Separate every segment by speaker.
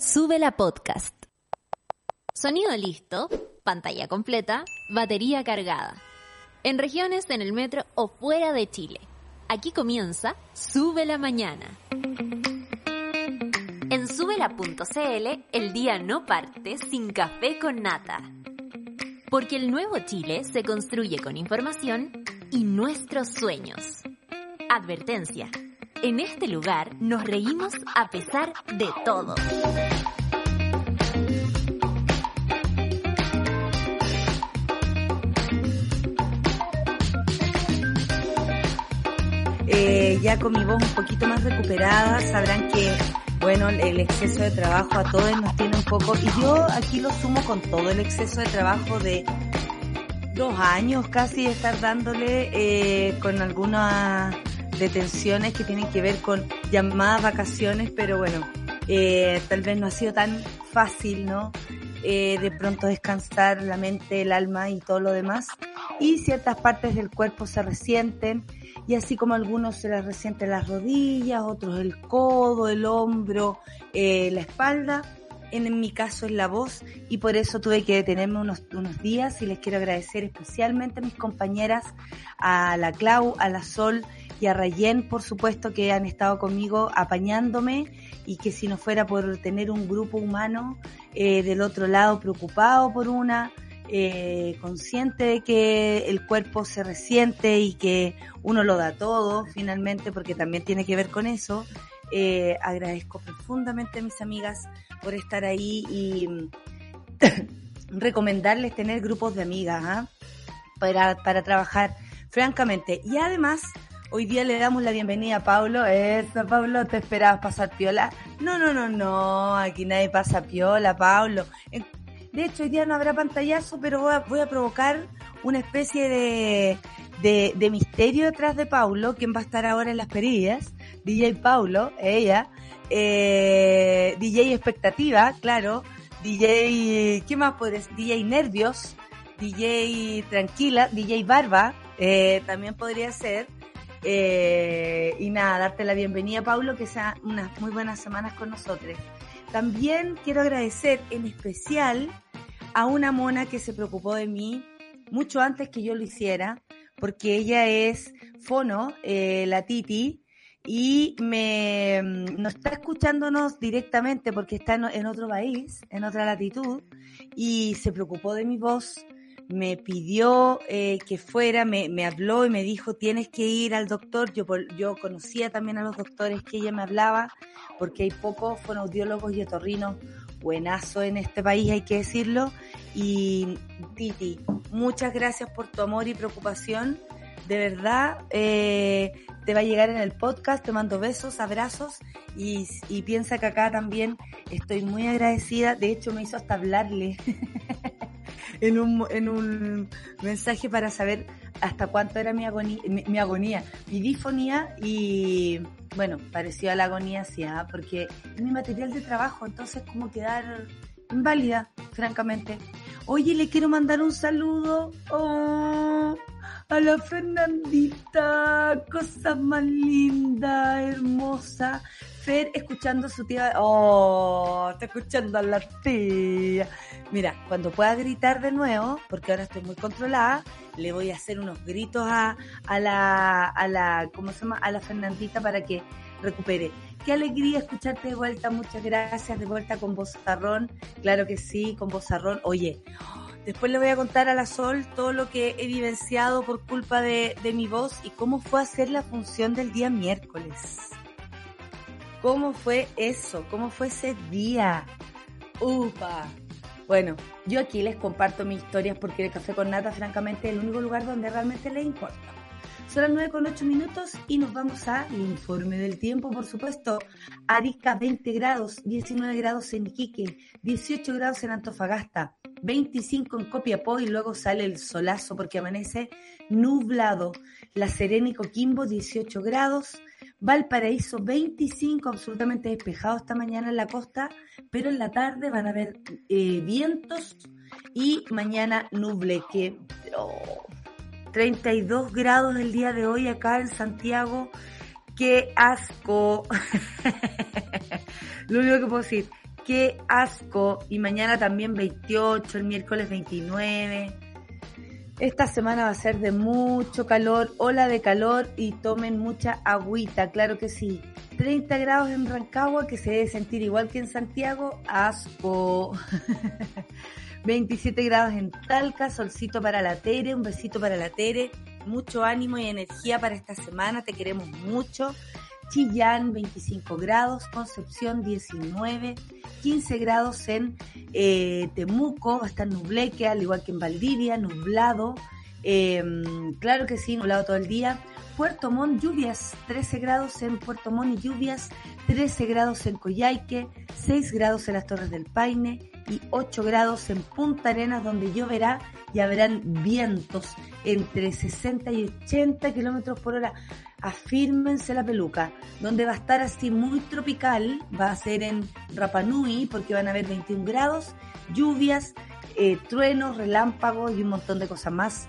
Speaker 1: Sube la podcast. Sonido listo, pantalla completa, batería cargada. En regiones, en el metro o fuera de Chile. Aquí comienza Sube la Mañana. En subela.cl el día no parte sin café con nata. Porque el nuevo Chile se construye con información y nuestros sueños. Advertencia. En este lugar nos reímos a pesar de todo.
Speaker 2: Ya con mi voz un poquito más recuperada, sabrán que, bueno, el exceso de trabajo a todos nos tiene un poco, y yo aquí lo sumo con todo el exceso de trabajo de dos años casi de estar dándole eh, con algunas detenciones que tienen que ver con llamadas vacaciones, pero bueno, eh, tal vez no ha sido tan fácil, ¿no? Eh, de pronto descansar la mente, el alma y todo lo demás. Y ciertas partes del cuerpo se resienten, y así como algunos se les resienten las rodillas, otros el codo, el hombro, eh, la espalda. En mi caso es la voz y por eso tuve que detenerme unos, unos días y les quiero agradecer especialmente a mis compañeras, a la Clau, a la Sol y a Rayen, por supuesto, que han estado conmigo apañándome y que si no fuera por tener un grupo humano eh, del otro lado preocupado por una, eh, consciente de que el cuerpo se resiente y que uno lo da todo finalmente, porque también tiene que ver con eso. Eh, agradezco profundamente a mis amigas por estar ahí y recomendarles tener grupos de amigas ¿ah? para, para trabajar francamente. Y además, hoy día le damos la bienvenida a Pablo. Eso, Pablo, ¿te esperabas pasar piola? No, no, no, no, aquí nadie pasa piola, Pablo. De hecho, hoy día no habrá pantallazo, pero voy a, voy a provocar una especie de, de, misterio detrás de Paulo, quien va a estar ahora en las perillas. DJ Paulo, ella. Eh, DJ Expectativa, claro. DJ, ¿qué más puedes? DJ Nervios. DJ Tranquila. DJ Barba, eh, también podría ser. Eh, y nada, darte la bienvenida, Paulo, que sea unas muy buenas semanas con nosotros. También quiero agradecer en especial a una mona que se preocupó de mí mucho antes que yo lo hiciera, porque ella es Fono, eh, la Titi, y me no está escuchándonos directamente porque está en, otro país, en otra latitud, y se preocupó de mi voz, me pidió eh, que fuera, me, me, habló y me dijo tienes que ir al doctor. Yo, yo conocía también a los doctores que ella me hablaba, porque hay pocos fonoaudiólogos y otorrinos buenazo en este país, hay que decirlo. Y Titi, muchas gracias por tu amor y preocupación. De verdad, eh, te va a llegar en el podcast, te mando besos, abrazos y, piensa que acá también estoy muy agradecida. De hecho, me hizo hasta hablarle en, un, en un mensaje para saber hasta cuánto era mi agonía, mi, mi agonía, mi difonía y bueno, pareció a la agonía, sí, ¿eh? porque es mi material de trabajo, entonces como quedar inválida, francamente. Oye, le quiero mandar un saludo oh, a la Fernandita, cosa más linda, hermosa. Fer escuchando a su tía, oh, está escuchando a la tía. Mira, cuando pueda gritar de nuevo, porque ahora estoy muy controlada, le voy a hacer unos gritos a, a la, a la, ¿cómo se llama? A la Fernandita para que recupere. Qué alegría escucharte de vuelta, muchas gracias, de vuelta con Bozarrón, claro que sí, con Bozarrón. Oye, después le voy a contar a la Sol todo lo que he vivenciado por culpa de, de mi voz y cómo fue hacer la función del día miércoles. ¿Cómo fue eso? ¿Cómo fue ese día? ¡Upa! Bueno, yo aquí les comparto mis historias porque el café con nata, francamente, es el único lugar donde realmente les importa. Son las 9 con 8 minutos y nos vamos al informe del tiempo, por supuesto. Arica 20 grados, 19 grados en Iquique, 18 grados en Antofagasta, 25 en Copiapó y luego sale el solazo porque amanece nublado. La Serena y Coquimbo 18 grados, Valparaíso 25, absolutamente despejado esta mañana en la costa, pero en la tarde van a haber eh, vientos y mañana nuble, que 32 grados el día de hoy acá en Santiago, qué asco. Lo único que puedo decir, qué asco. Y mañana también 28, el miércoles 29. Esta semana va a ser de mucho calor, ola de calor y tomen mucha agüita, claro que sí. 30 grados en Rancagua, que se debe sentir igual que en Santiago, asco. 27 grados en Talca, solcito para la Tere, un besito para la Tere, mucho ánimo y energía para esta semana, te queremos mucho. Chillán 25 grados, Concepción 19, 15 grados en eh, Temuco, va a nubleque, al igual que en Valdivia, nublado, em, claro que sí, nublado todo el día. Puerto Montt, lluvias, 13 grados en Puerto Montt y lluvias, 13 grados en Coyhaique, 6 grados en las Torres del Paine y 8 grados en Punta Arenas, donde lloverá y habrán vientos entre 60 y 80 kilómetros por hora afírmense la peluca, donde va a estar así muy tropical, va a ser en Rapanui, porque van a haber 21 grados, lluvias, eh, truenos, relámpagos y un montón de cosas más.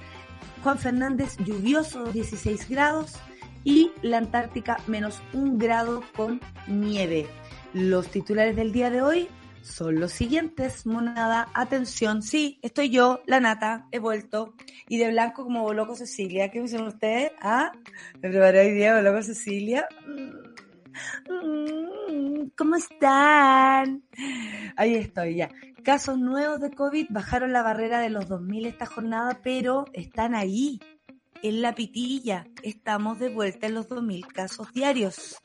Speaker 2: Juan Fernández, lluvioso, 16 grados, y la Antártica, menos un grado con nieve. Los titulares del día de hoy, son los siguientes, monada. Atención, sí, estoy yo, la nata, he vuelto. Y de blanco como Boloco Cecilia. ¿Qué me dicen ustedes? Ah, me preparé hoy día Boloco Cecilia. Mm, ¿Cómo están? Ahí estoy ya. Casos nuevos de COVID bajaron la barrera de los 2.000 esta jornada, pero están ahí, en la pitilla. Estamos de vuelta en los 2.000 casos diarios.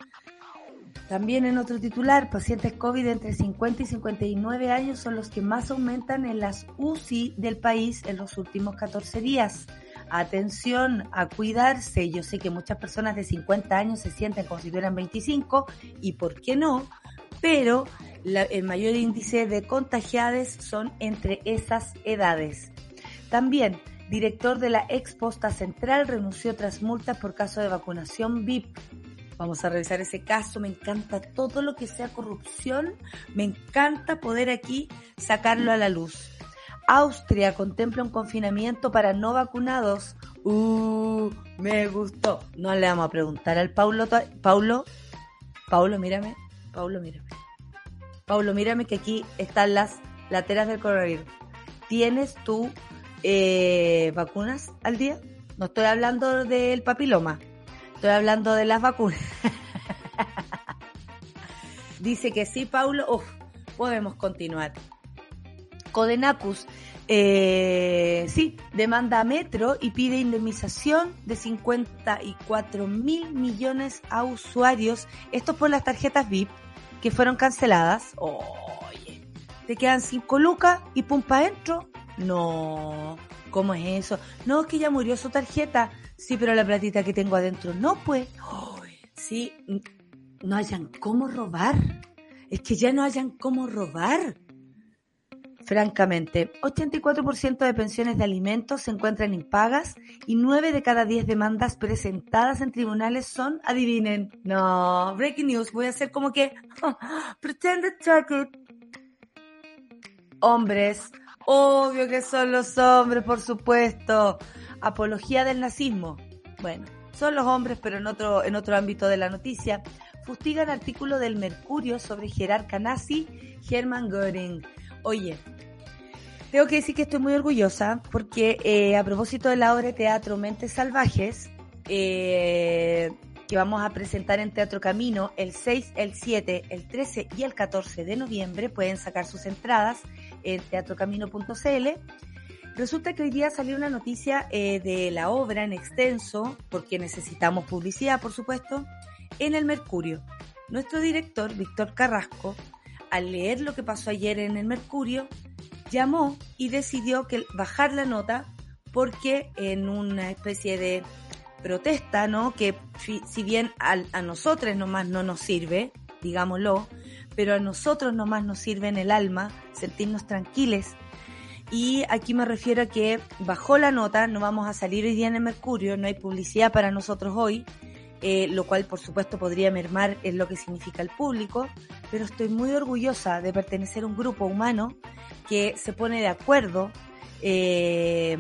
Speaker 2: También en otro titular, pacientes COVID entre 50 y 59 años son los que más aumentan en las UCI del país en los últimos 14 días. Atención a cuidarse. Yo sé que muchas personas de 50 años se sienten como si tuvieran 25 y por qué no, pero el mayor índice de contagiados son entre esas edades. También, director de la Exposta Central renunció tras multas por caso de vacunación VIP. Vamos a revisar ese caso. Me encanta todo lo que sea corrupción. Me encanta poder aquí sacarlo a la luz. Austria contempla un confinamiento para no vacunados. Uh, me gustó. No le vamos a preguntar al Paulo. Paulo, Paulo, mírame. Paulo, mírame. Paulo, mírame que aquí están las lateras del coronavirus. ¿Tienes tú eh, vacunas al día? No estoy hablando del papiloma. Estoy hablando de las vacunas. Dice que sí, Paulo. Uf, podemos continuar. Codenacus, eh, sí, demanda a Metro y pide indemnización de 54 mil millones a usuarios. Esto por las tarjetas VIP que fueron canceladas. Oye, te quedan cinco lucas y pum pa' adentro. No, ¿cómo es eso? No, es que ya murió su tarjeta. Sí, pero la platita que tengo adentro no, pues. sí, no hayan cómo robar. Es que ya no hayan cómo robar. Francamente, 84% de pensiones de alimentos se encuentran impagas y 9 de cada 10 demandas presentadas en tribunales son, adivinen, no, breaking news, voy a hacer como que, pretend to. Hombres, obvio que son los hombres, por supuesto apología del nazismo. Bueno, son los hombres, pero en otro, en otro ámbito de la noticia. Fustigan artículo del Mercurio sobre jerarca nazi Hermann Göring. Oye, tengo que decir que estoy muy orgullosa porque eh, a propósito de la obra de teatro Mentes Salvajes, eh, que vamos a presentar en Teatro Camino el 6, el 7, el 13 y el 14 de noviembre, pueden sacar sus entradas en teatrocamino.cl Resulta que hoy día salió una noticia eh, de la obra en extenso, porque necesitamos publicidad, por supuesto, en el Mercurio. Nuestro director, Víctor Carrasco, al leer lo que pasó ayer en el Mercurio, llamó y decidió que bajar la nota porque en una especie de protesta, ¿no? Que si bien a, a nosotros nomás no nos sirve, digámoslo, pero a nosotros nomás nos sirve en el alma sentirnos tranquiles. Y aquí me refiero a que bajó la nota, no vamos a salir hoy día en el Mercurio, no hay publicidad para nosotros hoy, eh, lo cual por supuesto podría mermar en lo que significa el público, pero estoy muy orgullosa de pertenecer a un grupo humano que se pone de acuerdo, eh,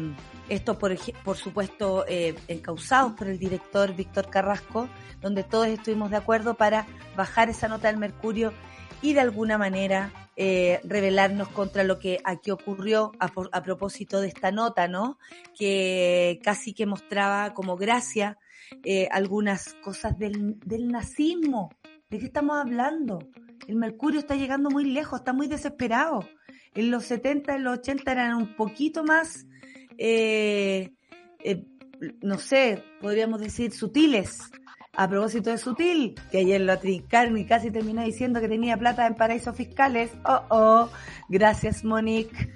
Speaker 2: esto por, por supuesto eh, encausados por el director Víctor Carrasco, donde todos estuvimos de acuerdo para bajar esa nota del Mercurio y de alguna manera eh, revelarnos contra lo que aquí ocurrió a, propósito de esta nota, ¿no? Que casi que mostraba como gracia eh, algunas cosas del, del nazismo. ¿De qué estamos hablando? El mercurio está llegando muy lejos, está muy desesperado. En los 70, en los 80 eran un poquito más, eh, eh, no sé, podríamos decir sutiles. A propósito de sutil, que ayer lo trincaron y casi terminó diciendo que tenía plata en paraísos fiscales. Oh, oh, gracias Monique.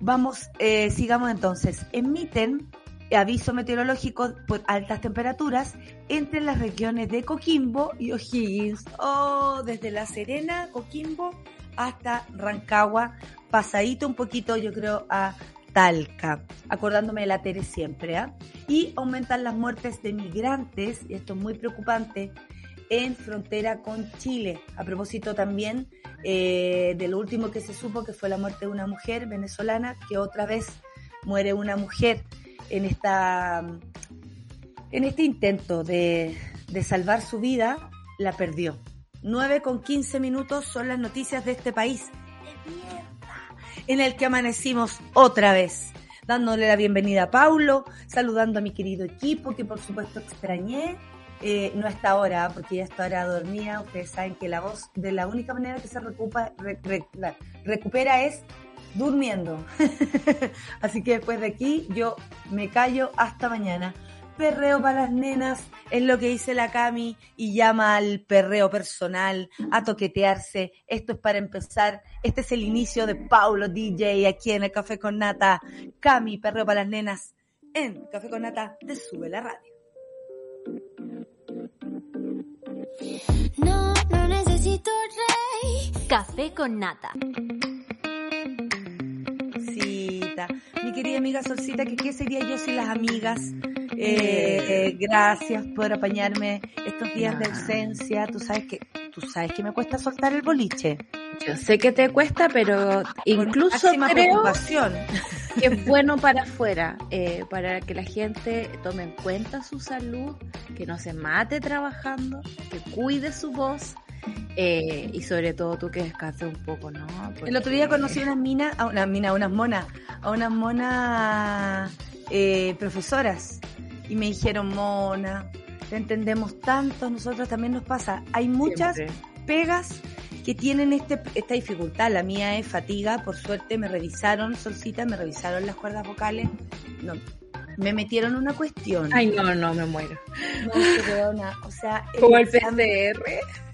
Speaker 2: Vamos, eh, sigamos entonces. Emiten aviso meteorológico por altas temperaturas entre las regiones de Coquimbo y O'Higgins, o desde La Serena, Coquimbo, hasta Rancagua, pasadito un poquito, yo creo, a Talca, acordándome de la Tere siempre, ¿ah? Y aumentan las muertes de migrantes, y esto es muy preocupante, en frontera con Chile. A propósito también eh, de lo último que se supo, que fue la muerte de una mujer venezolana, que otra vez muere una mujer en, esta, en este intento de, de salvar su vida, la perdió. 9 con 15 minutos son las noticias de este país. En el que amanecimos otra vez, dándole la bienvenida a Paulo, saludando a mi querido equipo, que por supuesto extrañé. Eh, no está ahora, porque ya está ahora dormida. Ustedes saben que la voz, de la única manera que se recupera, recupera es durmiendo. Así que después de aquí yo me callo hasta mañana. Perreo para las nenas es lo que dice la Cami y llama al perreo personal, a toquetearse. Esto es para empezar. Este es el inicio de Paulo DJ aquí en el Café con Nata. Cami, perreo para las nenas en Café con Nata de Sube la Radio.
Speaker 1: No, no necesito rey. Café con Nata.
Speaker 2: Mi querida amiga Solcita, que qué sería yo sin las amigas. Eh, gracias por apañarme estos días de ausencia. Tú sabes que tú sabes que me cuesta soltar el boliche.
Speaker 3: Yo sé que te cuesta, pero incluso creo que es bueno para afuera, eh, para que la gente tome en cuenta su salud, que no se mate trabajando, que cuide su voz eh, y sobre todo tú que descanses un poco, ¿no?
Speaker 2: El otro día conocí unas minas, a unas minas, unas monas, a unas monas eh, profesoras y me dijeron, mona, te entendemos tanto, nosotros también nos pasa. Hay muchas pegas que tienen este, esta dificultad. La mía es fatiga, por suerte me revisaron, Solcita, me revisaron las cuerdas vocales. No, me metieron una cuestión.
Speaker 3: Ay, no, no, me muero.
Speaker 2: o sea,
Speaker 3: como el PCR.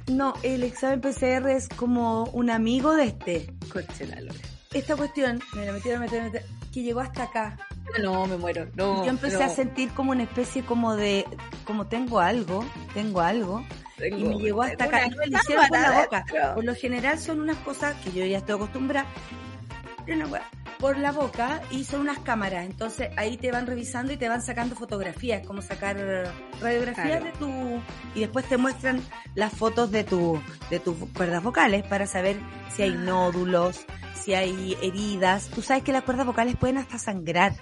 Speaker 2: No, el examen PCR es como un amigo de este.
Speaker 3: Lore.
Speaker 2: Esta cuestión, me la metieron, me metieron, que llegó hasta acá.
Speaker 3: No, me muero. No,
Speaker 2: yo empecé
Speaker 3: a
Speaker 2: sentir como una especie como de, como tengo algo, tengo algo. y me llegó hasta acá. Y me lo hicieron con la boca. Por lo general son unas cosas que yo ya estoy acostumbrada por la boca y son unas cámaras. Entonces ahí te van revisando y te van sacando fotografías, como sacar radiografías de tu y después te muestran las fotos de tu de tus cuerdas vocales para saber si hay nódulos, si hay heridas. Tú sabes que las cuerdas vocales pueden hasta sangrar.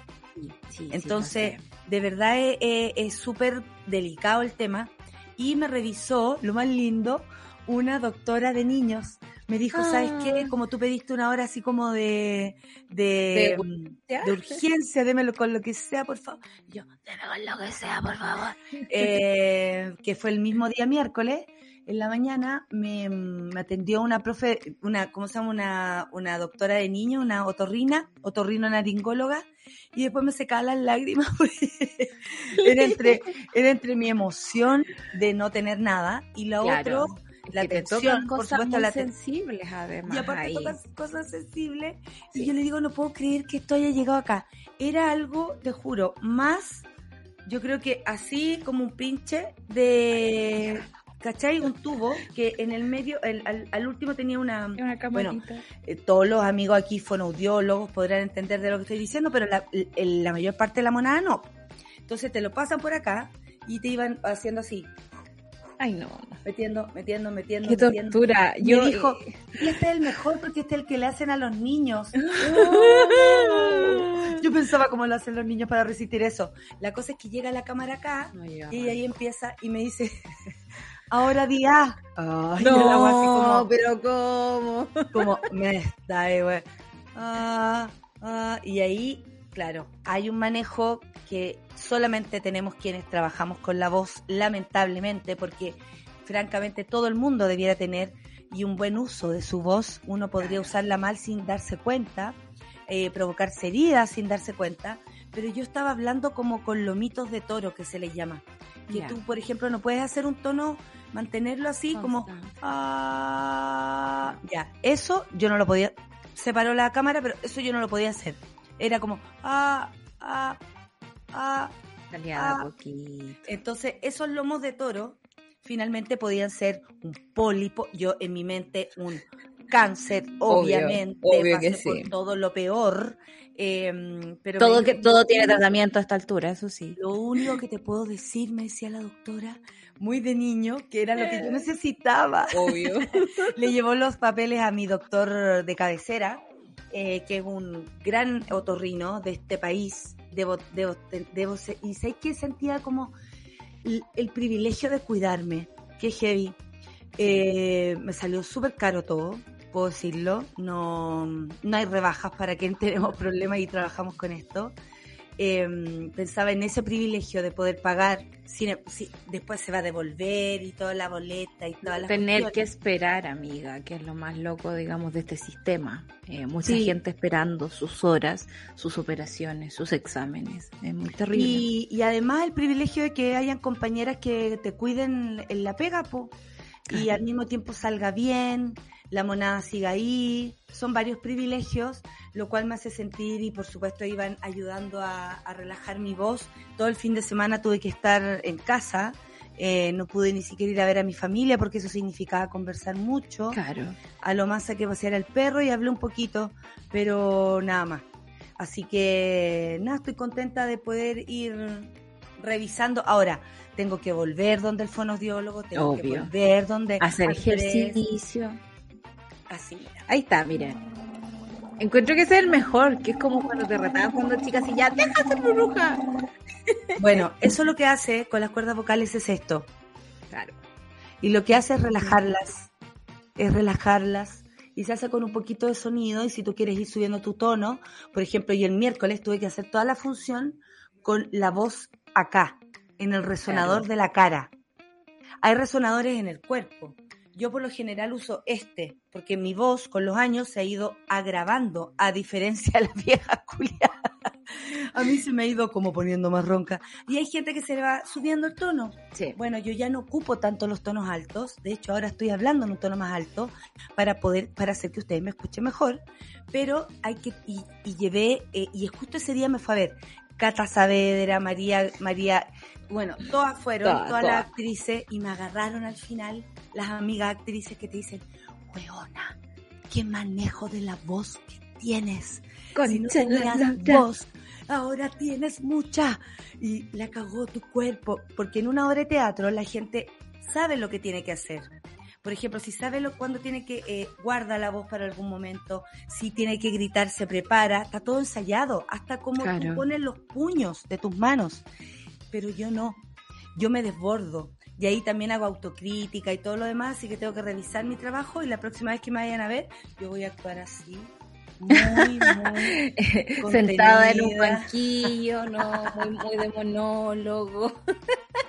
Speaker 2: Entonces, de verdad es súper delicado el tema y me revisó, lo más lindo, una doctora de niños me dijo, ¿sabes qué? Ah. Como tú pediste una hora así como de, de, de, urgencia, démelo con lo que sea, por favor. yo, déme con lo que sea, por favor. eh, que fue el mismo día miércoles, en la mañana me, me, atendió una profe, una, ¿cómo se llama? Una, una doctora de niños, una otorrina, otorrino naringóloga, y después me secaba las lágrimas era entre, era entre mi emoción de no tener nada y lo otro la atención,
Speaker 3: cosas por supuesto, sensibles además.
Speaker 2: Y aparte tocan cosas sensibles. Y yo le digo, no puedo creer que esto haya llegado acá. Era algo, te juro, más, yo creo que así como un pinche de... ¿Cachai? Un tubo que en el medio, el, al, último tenía una...
Speaker 3: Una bueno,
Speaker 2: eh, todos los amigos aquí fonoaudiólogos podrán entender de lo que estoy diciendo, pero la, la mayor parte de la monada no. Entonces te lo pasan por acá y te iban haciendo así.
Speaker 3: Ay, no.
Speaker 2: Metiendo, metiendo, metiendo.
Speaker 3: Qué tortura.
Speaker 2: Yo dijo, y este es el mejor porque este es el que le hacen a los niños. Yo pensaba cómo lo hacen los niños para resistir eso. La cosa es que llega la cámara acá y ahí empieza y me dice, ahora día.
Speaker 3: no, pero ¿cómo?
Speaker 2: Como, me está, güey. Ah, ah, y ahí, claro, hay un manejo que solamente tenemos quienes trabajamos con la voz, lamentablemente, porque francamente todo el mundo debiera tener y un buen uso de su voz. Uno podría usarla mal sin darse cuenta, eh, provocarse heridas sin darse cuenta, pero yo estaba hablando como con lomitos de toro, que se les llama. Que tú, por ejemplo, no puedes hacer un tono, mantenerlo así como... Ah, ya, eso yo no lo podía... Se paró la cámara, pero eso yo no lo podía hacer. Era como... Ah, ah, ah,
Speaker 3: ah. poquito.
Speaker 2: Entonces, esos lomos de toro finalmente podían ser un pólipo, yo en mi mente un cáncer, obviamente,
Speaker 3: obvio que sí.
Speaker 2: por todo lo peor. Em, pero
Speaker 3: todo, que, todo tiene tratamiento a esta altura, eso sí.
Speaker 2: Lo único que te puedo decir, me decía la doctora, muy de niño, que era lo que yo necesitaba.
Speaker 3: Obvio.
Speaker 2: Le llevó los papeles a mi doctor de cabecera, eh, que es un gran otorrino de este país. Debo, debo, debo, y sé que sentía como el, privilegio de cuidarme, que heavy. Eh, me salió súper caro todo, puedo decirlo. No, no hay rebajas para quien tenemos problemas y trabajamos con esto. Em, pensaba en ese privilegio de poder pagar, si, después se va a devolver y toda la boleta y toda la...
Speaker 3: Tener que esperar, amiga, que es lo más loco, digamos, de este sistema. Eh, mucha gente esperando sus horas, sus operaciones, sus exámenes. Es muy terrible.
Speaker 2: Y, y además el privilegio de que hayan compañeras que te cuiden en la pega, po, y al mismo tiempo salga bien la monada siga ahí, son varios privilegios, lo cual me hace sentir y por supuesto iban ayudando a, relajar mi voz. Todo el fin de semana tuve que estar en casa, eh, no pude ni siquiera ir a ver a mi familia porque eso significaba conversar mucho.
Speaker 3: Claro.
Speaker 2: A lo más saqué pasear al perro y hablé un poquito, pero nada más. Así que nada, estoy contenta de poder ir revisando. Ahora, tengo que volver donde el fonodiólogo, tengo que volver donde...
Speaker 3: Hacer ejercicio. Así, ahí está, miren. Encuentro que ese es el mejor, que es como cuando te retaban cuando chicas y ya, deja ser bruja.
Speaker 2: Bueno, eso lo que hace con las cuerdas vocales es esto.
Speaker 3: Claro.
Speaker 2: Y lo que hace es relajarlas, es relajarlas. Y se hace con un poquito de sonido y si tú quieres ir subiendo tu tono, por ejemplo, yo el miércoles tuve que hacer toda la función con la voz acá, en el resonador de la cara. Hay resonadores en el cuerpo. Yo por lo general uso este, porque mi voz con los años se ha ido agravando, a diferencia de la vieja culiada. A mí se me ha ido como poniendo más ronca. Y hay gente que se le va subiendo el tono.
Speaker 3: Sí.
Speaker 2: Bueno, yo ya no ocupo tanto los tonos altos. De hecho, ahora estoy hablando en un tono más alto para poder, para hacer que ustedes me escuchen mejor. Pero hay que, y, llevé, eh, y justo ese día me fue a ver Cata Saavedra, María, María, bueno, todas fueron, todas, las actrices, y me agarraron al final las amigas actrices que te dicen, weona, qué manejo de la voz que tienes.
Speaker 3: Con si
Speaker 2: voz, ahora tienes mucha. Y la cagó tu cuerpo, porque en una obra de teatro la gente sabe lo que tiene que hacer. Por ejemplo, si sabe lo, cuándo tiene que eh, guarda la voz para algún momento, si tiene que gritar, se prepara, está todo ensayado, hasta como tú pones los puños de tus manos. Pero yo no, yo me desbordo. Y ahí también hago autocrítica y todo lo demás, así que tengo que revisar mi trabajo y la próxima vez que me vayan a ver, yo voy a actuar así. Muy, muy
Speaker 3: sentada en un banquillo, no, muy, muy de monólogo.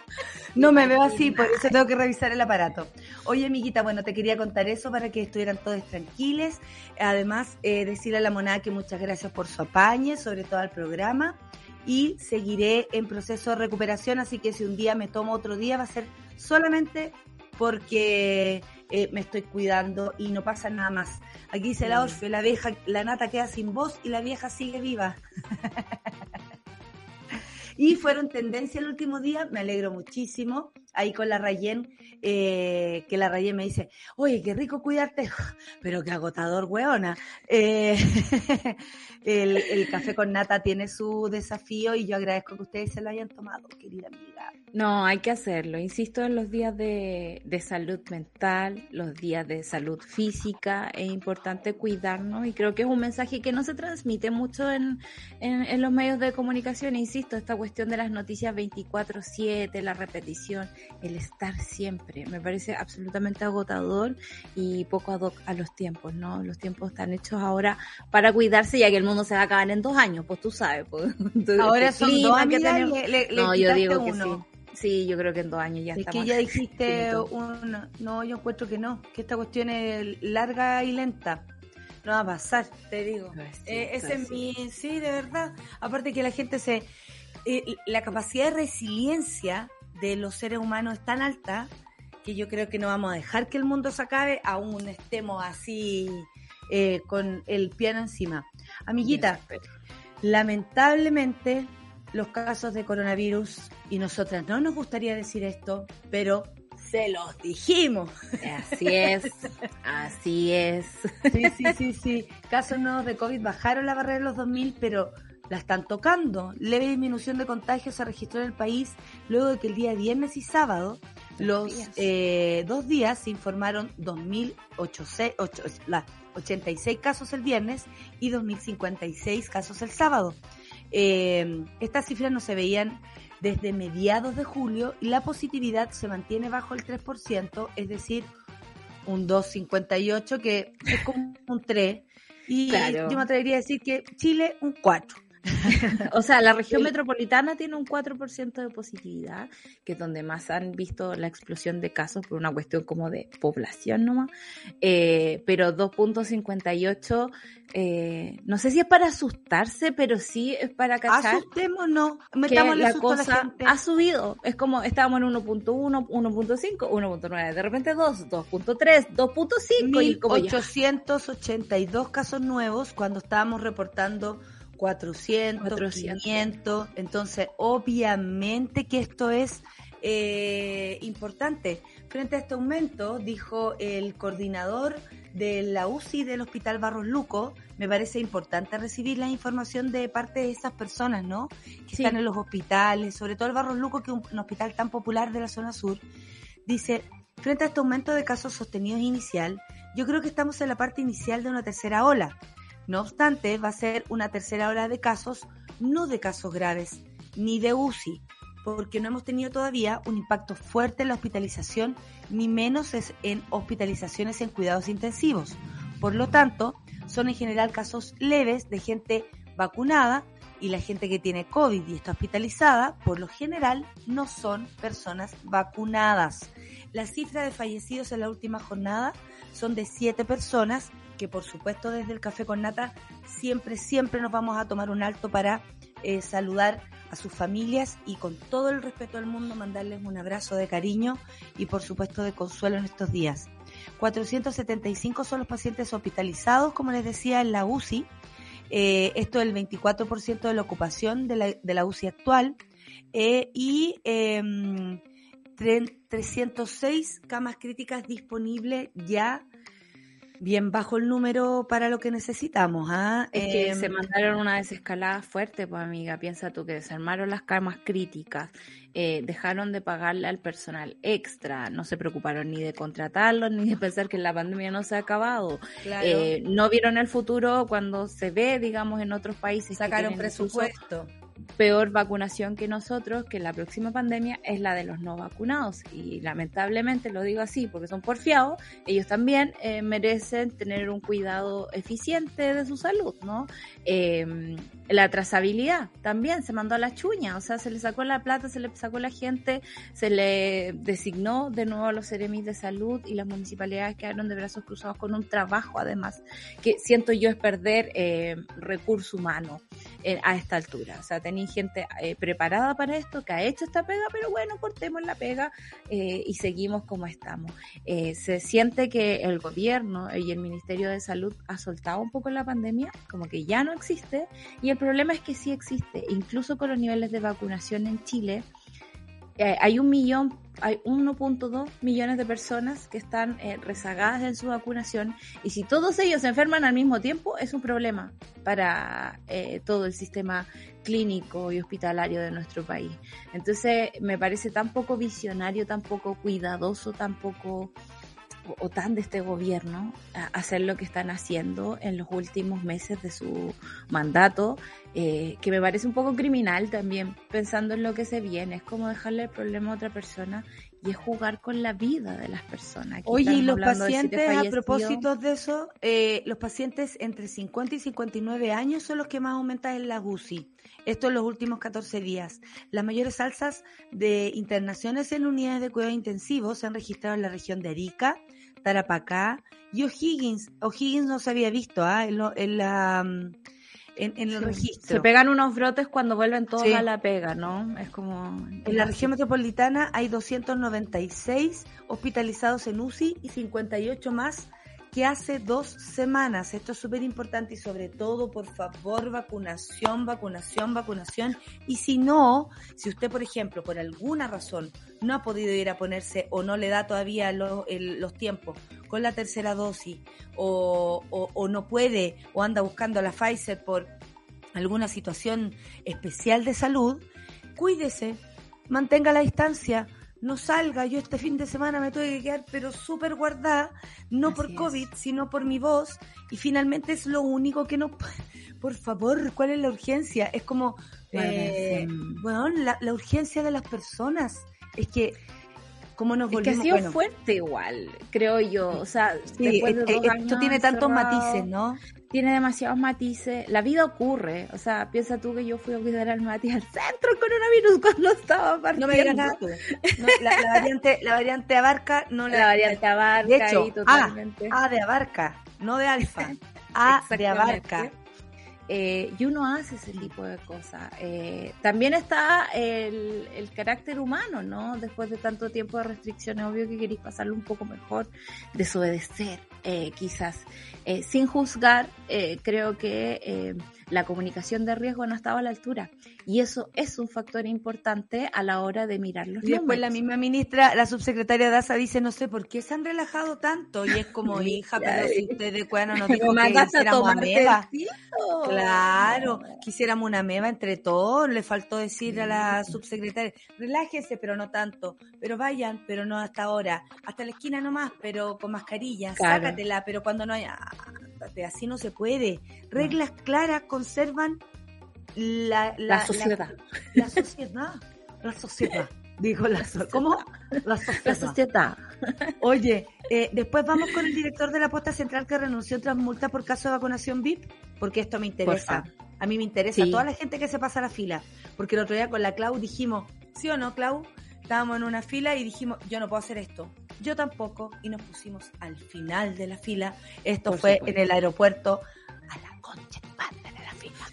Speaker 2: No me veo así, por eso tengo que revisar el aparato. Oye, amiguita, bueno, te quería contar eso para que estuvieran todos tranquiles. Además, eh, decirle a la monada que muchas gracias por su apañe, sobre todo al programa. Y seguiré en proceso de recuperación, así que si un día me tomo otro día, va a ser solamente porque eh, me estoy cuidando y no pasa nada más. Aquí dice la Orfe, la vieja, la nata queda sin voz y la vieja sigue viva. Y fueron tendencia el último día, me alegro muchísimo. Ahí con la Rayen, eh, que la Rayen me dice, oye, qué rico cuidarte, pero qué agotador, weona. Eh, el, café con nata tiene su desafío y yo agradezco que ustedes se lo hayan tomado, querida amiga.
Speaker 3: No, hay que hacerlo. Insisto en los días de, salud mental, los días de salud física. Es importante cuidarnos y creo que es un mensaje que no se transmite mucho en, en, los medios de comunicación. Insisto, esta cuestión de las noticias 24/7, la repetición. el estar siempre. Me parece absolutamente agotador y poco ad hoc a los tiempos, ¿no? Los tiempos están hechos ahora para cuidarse ya que el mundo se va a acabar en dos años, pues tú sabes. Pues.
Speaker 2: ahora son dos que
Speaker 3: No, yo digo que sí. Sí, yo creo que en dos años ya
Speaker 2: es que ya dijiste un... No, yo encuentro que no, que esta cuestión es larga y lenta. No va a pasar, te digo. Eh, ese es mi... Sí, de verdad. Aparte que la gente se... Eh, la capacidad de resiliencia de los seres humanos es tan alta que yo creo que no vamos a dejar que el mundo se acabe aún estemos así eh, con el piano encima. Amiguita, lamentablemente los casos de coronavirus y nosotras no nos gustaría decir esto, pero se los dijimos.
Speaker 3: Así es, así es.
Speaker 2: Sí, sí, sí, sí. Casos nuevos de COVID bajaron la barrera de los 2000, pero la están tocando. Leve disminución de contagios se registró en el país luego de que el día viernes y sábado, los eh, dos días se informaron 2.086 casos el viernes y 2.056 casos el sábado. Eh, estas cifras no se veían desde mediados de julio y la positividad se mantiene bajo el 3%, es decir, un 2,58 que es como un 3. Y yo me atrevería a decir que Chile un 4.
Speaker 3: o sea, la región metropolitana tiene un 4% de positividad, que es donde más han visto la explosión de casos por una cuestión como de población nomás. Eh, pero 2.58, eh, no sé si es para asustarse, pero sí es para cachar.
Speaker 2: Asustémonos,
Speaker 3: metamos la cosa ha subido. Es como estábamos en 1.1, 1.5, 1.9, de repente 2, 2.3, 2.5 y como
Speaker 2: 882 casos nuevos cuando estábamos reportando 400, 500. Entonces, obviamente que esto es eh, importante. Frente a este aumento, dijo el coordinador de la UCI del Hospital Barros Luco, me parece importante recibir la información de parte de esas personas, ¿no? Que están en los hospitales, sobre todo el Barros Luco, que es un hospital tan popular de la zona sur. Dice, frente a este aumento de casos sostenidos inicial, yo creo que estamos en la parte inicial de una tercera ola no obstante, va a ser una tercera ola de casos, no de casos graves, ni de UCI, porque no hemos tenido todavía un impacto fuerte en la hospitalización, ni menos en hospitalizaciones en cuidados intensivos. Por lo tanto, son en general casos leves de gente vacunada y la gente que tiene COVID y está hospitalizada, por lo general, no son personas vacunadas. La cifra de fallecidos en la última jornada son de siete personas que por supuesto desde el Café con Nata siempre, siempre nos vamos a tomar un alto para eh, saludar a sus familias y con todo el respeto del mundo mandarles un abrazo de cariño y por supuesto de consuelo en estos días. 475 son los pacientes hospitalizados, como les decía, en la UCI. Eh, esto es el 24% de la ocupación de la, UCI actual. Eh, y 306 em, camas críticas disponibles ya bien bajo el número para lo que necesitamos. ¿ah?
Speaker 3: Es que se em, mandaron una desescalada fuerte, pues amiga, piensa tú que desarmaron las camas críticas, eh, dejaron de pagarle al personal extra, no se preocuparon ni de contratarlos ni de pensar que la pandemia no se ha acabado. Eh, no vieron el futuro cuando se ve, digamos, en otros países.
Speaker 2: Sacaron presupuesto
Speaker 3: peor vacunación que nosotros, que la próxima pandemia es la de los no vacunados. Y lamentablemente lo digo así porque son porfiados, ellos también eh, merecen tener un cuidado eficiente de su salud, ¿no? Em, la trazabilidad también se mandó a la chuña, o sea, se le sacó la plata, se le sacó la gente, se le designó de nuevo a los seremis de salud y las municipalidades quedaron de brazos cruzados con un trabajo además, que siento yo es perder eh, recurso humano eh, a esta altura. O sea, tenéis gente eh, preparada para esto, que ha hecho esta pega, pero bueno, cortemos la pega eh, y seguimos como estamos. Eh, se siente que el gobierno y el Ministerio de Salud ha soltado un poco la pandemia, como que ya no existe, y el problema es que sí existe, incluso con los niveles de vacunación en Chile. hay un millón hay 1.2 millones de personas que están rezagadas en su vacunación y si todos ellos se enferman al mismo tiempo es un problema para todo el sistema clínico y hospitalario de nuestro país. Entonces me parece tan poco visionario, tan poco cuidadoso, tan poco o tan de este gobierno hacer lo que están haciendo en los últimos meses de su mandato, eh, que me parece un poco criminal también, pensando en lo que se viene. Es como dejarle el problema a otra persona y es jugar con la vida de las personas.
Speaker 2: Oye, y los pacientes, a propósito de eso, eh, los pacientes entre 50 y 59 años son los que más aumentan en la UCI. Esto en los últimos 14 días. Las mayores alzas de internaciones en unidades de cuidado intensivo se han registrado en la región de Arica, Tarapacá y O'Higgins. O'Higgins no se había visto ¿ah? en, la... Mm, en, el registro.
Speaker 3: Se pegan unos brotes cuando vuelven todos a la pega, ¿no? Es como...
Speaker 2: En la región metropolitana hay 296 hospitalizados en UCI y 58 más que hace dos semanas. Esto es súper importante y sobre todo, por favor, vacunación, vacunación, vacunación. Y si no, si usted, por ejemplo, por alguna razón no ha podido ir a ponerse o no le da todavía los tiempos con la tercera dosis o, o no puede o anda buscando la Pfizer por alguna situación especial de salud, cuídese, mantenga la distancia, no salga. Yo este fin de semana me tuve que quedar, pero súper guardada, no por COVID, sino por mi voz. Y finalmente es lo único que no. Por favor, ¿cuál es la urgencia? Es como, eh, bueno, la, la, urgencia de las personas. Es que nos
Speaker 3: es que ha sido fuerte igual, creo yo. O sea,
Speaker 2: de eh, esto tiene tantos matices, ¿no?
Speaker 3: Tiene demasiados matices. La vida ocurre. O sea, piensa tú que yo fui a cuidar al Mati al centro con coronavirus cuando estaba partiendo. No me digas nada.
Speaker 2: la, variante, la variante abarca, no
Speaker 3: la, la variante abarca.
Speaker 2: De hecho, totalmente. A, de abarca, no de alfa. A de abarca
Speaker 3: eh, y uno hace ese tipo de cosas. Eh, también está el, el, carácter humano, ¿no? Después de tanto tiempo de restricciones, obvio que queréis pasarlo un poco mejor, desobedecer, eh, quizás. Eh, sin juzgar, eh, creo que eh, la comunicación de riesgo no estaba a la altura. Y eso es un factor importante a la hora de mirar los
Speaker 2: Y después la misma ministra, la subsecretaria Daza dice, no sé por qué se han relajado tanto. Y es como, hija, pero si usted de cuando nos dijo que hiciéramos ameba. Claro, quisiéramos una meba entre todos. Le faltó decir a la subsecretaria, relájese, pero no tanto. Pero vayan, pero no hasta ahora. Hasta la esquina nomás, pero con mascarilla. Pero cuando no haya... Así no se puede. Reglas claras conservan la,
Speaker 3: la, sociedad.
Speaker 2: La, sociedad. La sociedad. Dijo la ¿Cómo?
Speaker 3: La sociedad.
Speaker 2: Oye, eh, después vamos con el director de la posta central que renunció tras multa por caso de vacunación VIP, porque esto me interesa. A mí me interesa. Toda la gente que se pasa a la fila. Porque el otro día con la Clau dijimos, ¿sí o no, Clau? Estábamos en una fila y dijimos, yo no puedo hacer esto. Yo tampoco. Y nos pusimos al final de la fila. Esto fue en el aeropuerto a la concha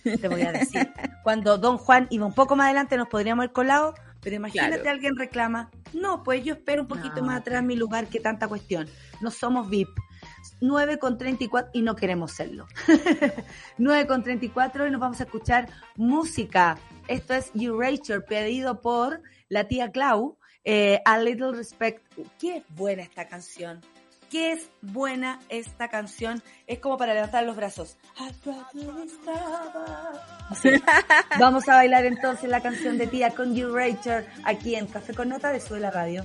Speaker 2: te voy a decir. Cuando Don Juan iba un poco más adelante nos podríamos ir colado, pero imagínate alguien reclama, no, pues yo espero un poquito más atrás mi lugar que tanta cuestión. No somos VIP. 9 con 34 y no queremos serlo. 9 con 34 y nos vamos a escuchar música. Esto es Erasure, pedido por la tía Clau. Eh, a Little Respect. Qué buena esta canción qué es buena esta canción. Es como para levantar los brazos. Vamos a bailar entonces la canción de tía con You Rachel aquí en Café con Nota de Suela Radio.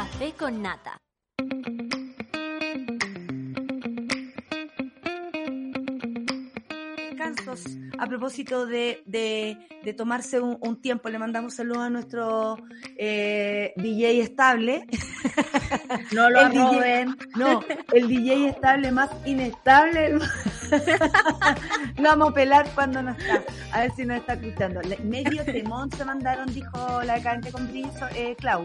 Speaker 1: Café con Nata.
Speaker 2: a propósito de, de, tomarse un, tiempo, le mandamos saludos a nuestro eh, DJ estable.
Speaker 3: No lo roben.
Speaker 2: no, el DJ estable más inestable. lo vamos a pelar cuando no está. A ver si nos está escuchando. Medio temón se mandaron, dijo la decadente con eh, Clau.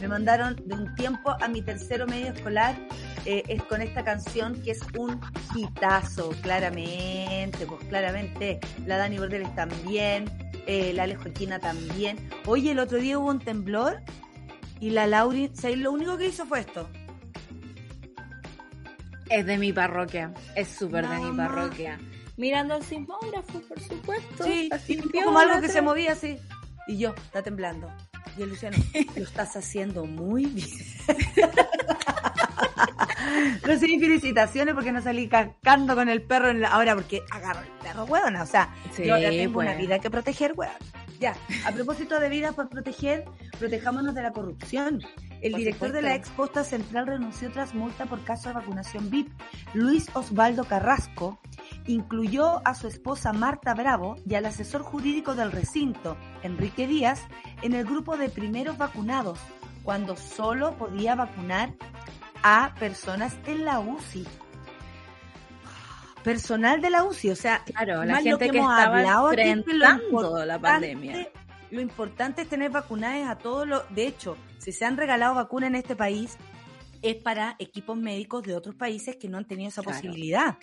Speaker 2: Me mandaron de un tiempo a mi tercero medio escolar eh, es con esta canción que es un hitazo, claramente, pues claramente la Dani Bordeles también, eh, la Alejoquina también. Oye, el otro día hubo un temblor y la Lauri, ¿sabes? Lo único que hizo fue esto.
Speaker 3: Es de mi parroquia, es súper de mi parroquia. Mirando al sismógrafo, por supuesto.
Speaker 2: Sí, como algo que se movía así. Y yo, está temblando. Y el Luciano, lo estás haciendo muy bien. Recibí felicitaciones porque no salí cascando con el perro en la... ahora porque agarro el perro, weón. O sea, yo ya tengo una pues. vida que proteger, weón. Ya, a propósito de vida por proteger, protejámonos de la corrupción. El director de la Exposta Central renunció tras multa por caso de vacunación VIP. Luis Osvaldo Carrasco incluyó a su esposa Marta Bravo y al asesor jurídico del recinto, Enrique Díaz, en el grupo de primeros vacunados, cuando solo podía vacunar a personas en la UCI. Personal de la UCI, o sea,
Speaker 3: claro, la gente que, hemos hablado enfrentando la pandemia.
Speaker 2: Lo importante es tener vacunadas a todos los, de hecho, si se han regalado vacunas en este país, es para equipos médicos de otros países que no han tenido esa posibilidad.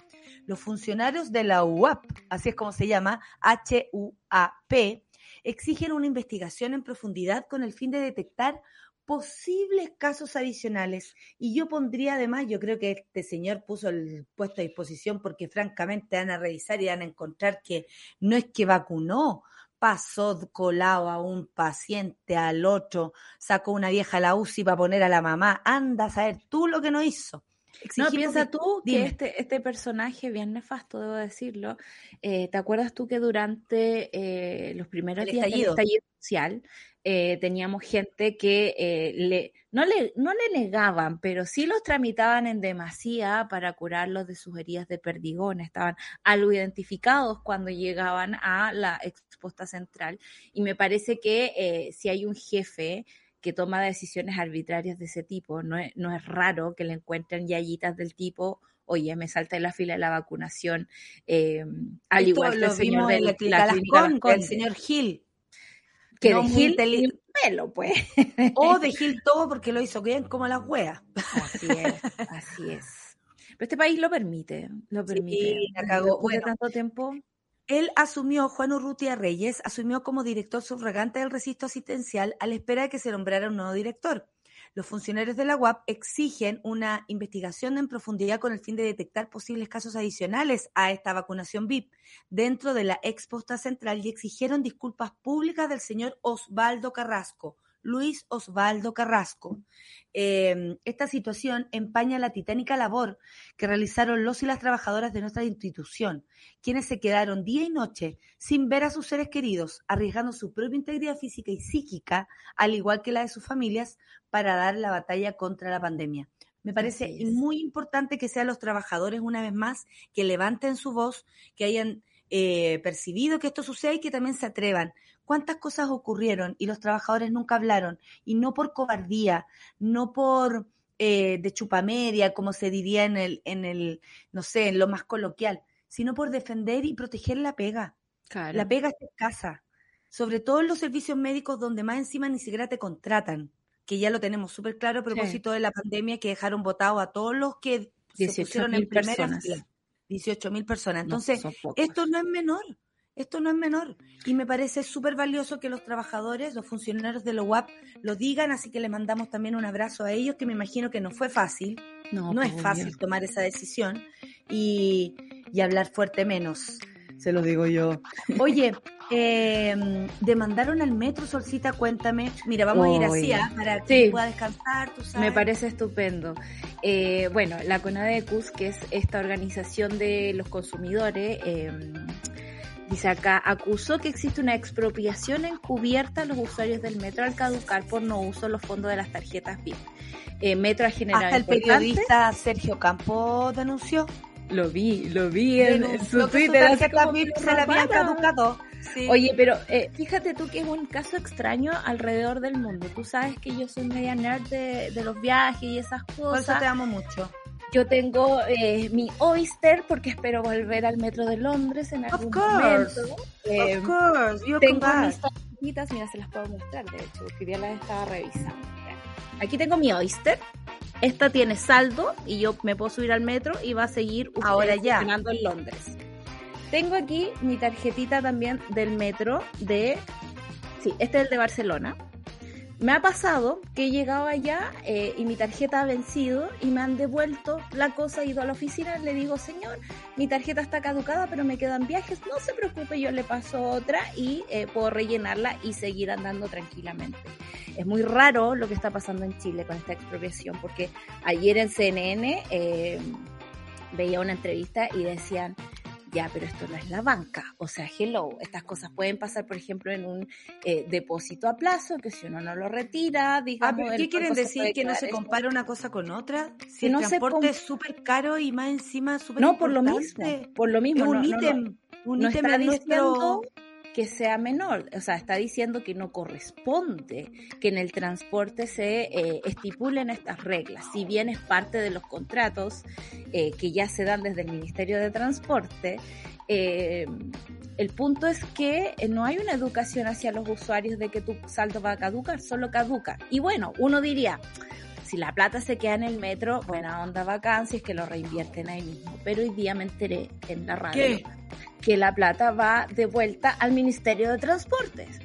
Speaker 2: Los funcionarios de la UAP, así es como se llama, H-U-A-P, exigen una investigación en profundidad con el fin de detectar posibles casos adicionales. Y yo pondría además, yo creo que este señor puso el puesto a disposición porque francamente van a revisar y van a encontrar que no es que vacunó, pasó colado a un paciente, al otro, sacó una vieja a la UCI para poner a la mamá. Anda a saber tú lo que no hizo.
Speaker 3: No, piensa tú que este, este personaje, bien nefasto, debo decirlo, eh, ¿te acuerdas tú que durante eh, los primeros días del estallido social eh, teníamos gente que le, no, le, no le negaban, pero sí los tramitaban en demasía para curarlos de sus heridas de perdigón. Estaban algo identificados cuando llegaban a la exposta central. Y me parece que si hay un jefe que toma decisiones arbitrarias de ese tipo, no es, no es raro que le encuentren yayitas del tipo oye, me salta en la fila de la vacunación, al igual que el señor de
Speaker 2: la, el señor Gil,
Speaker 3: que de Gil pelo, pues.
Speaker 2: O de Gil todo porque lo hizo bien como las weas.
Speaker 3: Así es, así es. Pero este país lo permite, lo permite. Sí,
Speaker 2: cagó. Bueno, tanto tiempo. Él asumió, Juan Urrutia Reyes, asumió como director subrogante del recinto asistencial a la espera de que se nombrara un nuevo director. Los funcionarios de la UAP exigen una investigación en profundidad con el fin de detectar posibles casos adicionales a esta vacunación VIP dentro de la exposta central y exigieron disculpas públicas del señor Osvaldo Carrasco, Luis Osvaldo Carrasco. Em, esta situación empaña la titánica labor que realizaron los y las trabajadoras de nuestra institución, quienes se quedaron día y noche sin ver a sus seres queridos, arriesgando su propia integridad física y psíquica, al igual que la de sus familias, para dar la batalla contra la pandemia. Me parece muy importante que sean los trabajadores, una vez más, que levanten su voz, que hayan eh, percibido que esto sucede y que también se atrevan cuántas cosas ocurrieron y los trabajadores nunca hablaron, y no por cobardía, no por eh, de chupamedia, como se diría en el, en el, no sé, en lo más coloquial, sino por defender y proteger la pega. La pega es escasa, sobre todo en los servicios médicos donde más encima ni siquiera te contratan, que ya lo tenemos súper claro a propósito de la pandemia que dejaron votado a todos los que se pusieron en primera fila. 18 mil personas. Entonces, esto no es menor. Esto no es menor y me parece súper valioso que los trabajadores, los funcionarios de la UAP lo digan, así que le mandamos también un abrazo a ellos, que me imagino que no fue fácil, no, no es pues, fácil tomar esa decisión y, y, hablar fuerte menos, se lo digo yo. Oye, eh, demandaron al metro, Solcita, cuéntame. Mira, vamos a ir así, ¿ah? para que pueda descansar, tú sabes.
Speaker 3: Me parece estupendo. Eh, bueno, la CONADECUS, que es esta organización de los consumidores, eh, Dice acá, acusó que existe una expropiación encubierta a los usuarios del metro al caducar por no uso de los fondos de las tarjetas VIP. Eh, metro ha generado
Speaker 2: Hasta el periodista Sergio Campo denunció.
Speaker 3: Lo vi, lo vi en, su Twitter.
Speaker 2: se la habían caducado.
Speaker 3: Oye, pero eh, fíjate tú que es un caso extraño alrededor del mundo. Tú sabes que yo soy media nerd de, de los viajes y esas cosas. Por
Speaker 2: eso te amo mucho.
Speaker 3: Yo tengo eh, mi Oyster porque espero volver al metro de Londres en algún momento.
Speaker 2: Eh, of course,
Speaker 3: tengo mis tarjetitas, mira, se las puedo mostrar, de hecho, porque ya las estaba revisando. Aquí tengo mi Oyster. Esta tiene saldo y yo me puedo subir al metro y va a seguir
Speaker 2: ahora ya
Speaker 3: en Londres. Tengo aquí mi tarjetita también del metro de Sí, este es el de Barcelona. Me ha pasado que he llegado allá eh, y mi tarjeta ha vencido y me han devuelto la cosa, he ido a la oficina, le digo, señor, mi tarjeta está caducada, pero me quedan viajes, no se preocupe, yo le paso otra y eh, puedo rellenarla y seguir andando tranquilamente. Es muy raro lo que está pasando en Chile con esta expropiación, porque ayer en CNN eh, veía una entrevista y decían, Ya, pero esto no es la banca. O sea, hello, estas cosas pueden pasar, por ejemplo, en un eh, depósito a plazo, que si uno no lo retira, digamos...
Speaker 2: ¿Qué quieren decir? ¿Que no se compara una cosa con otra? Si el no transporte es súper caro y más encima súper
Speaker 3: No, por lo mismo, por lo mismo.
Speaker 2: un ítem, un ítem
Speaker 3: nuestro que sea menor, o sea, está diciendo que no corresponde que en el transporte se eh, estipulen estas reglas, si bien es parte de los contratos eh, que ya se dan desde el Ministerio de Transporte. Eh, el punto es que no hay una educación hacia los usuarios de que tu saldo va a caducar, solo caduca. Y bueno, uno diría, si la plata se queda en el metro, buena onda vacancias que lo reinvierten ahí mismo. Pero hoy día me enteré en la radio que la plata va de vuelta al Ministerio de Transportes.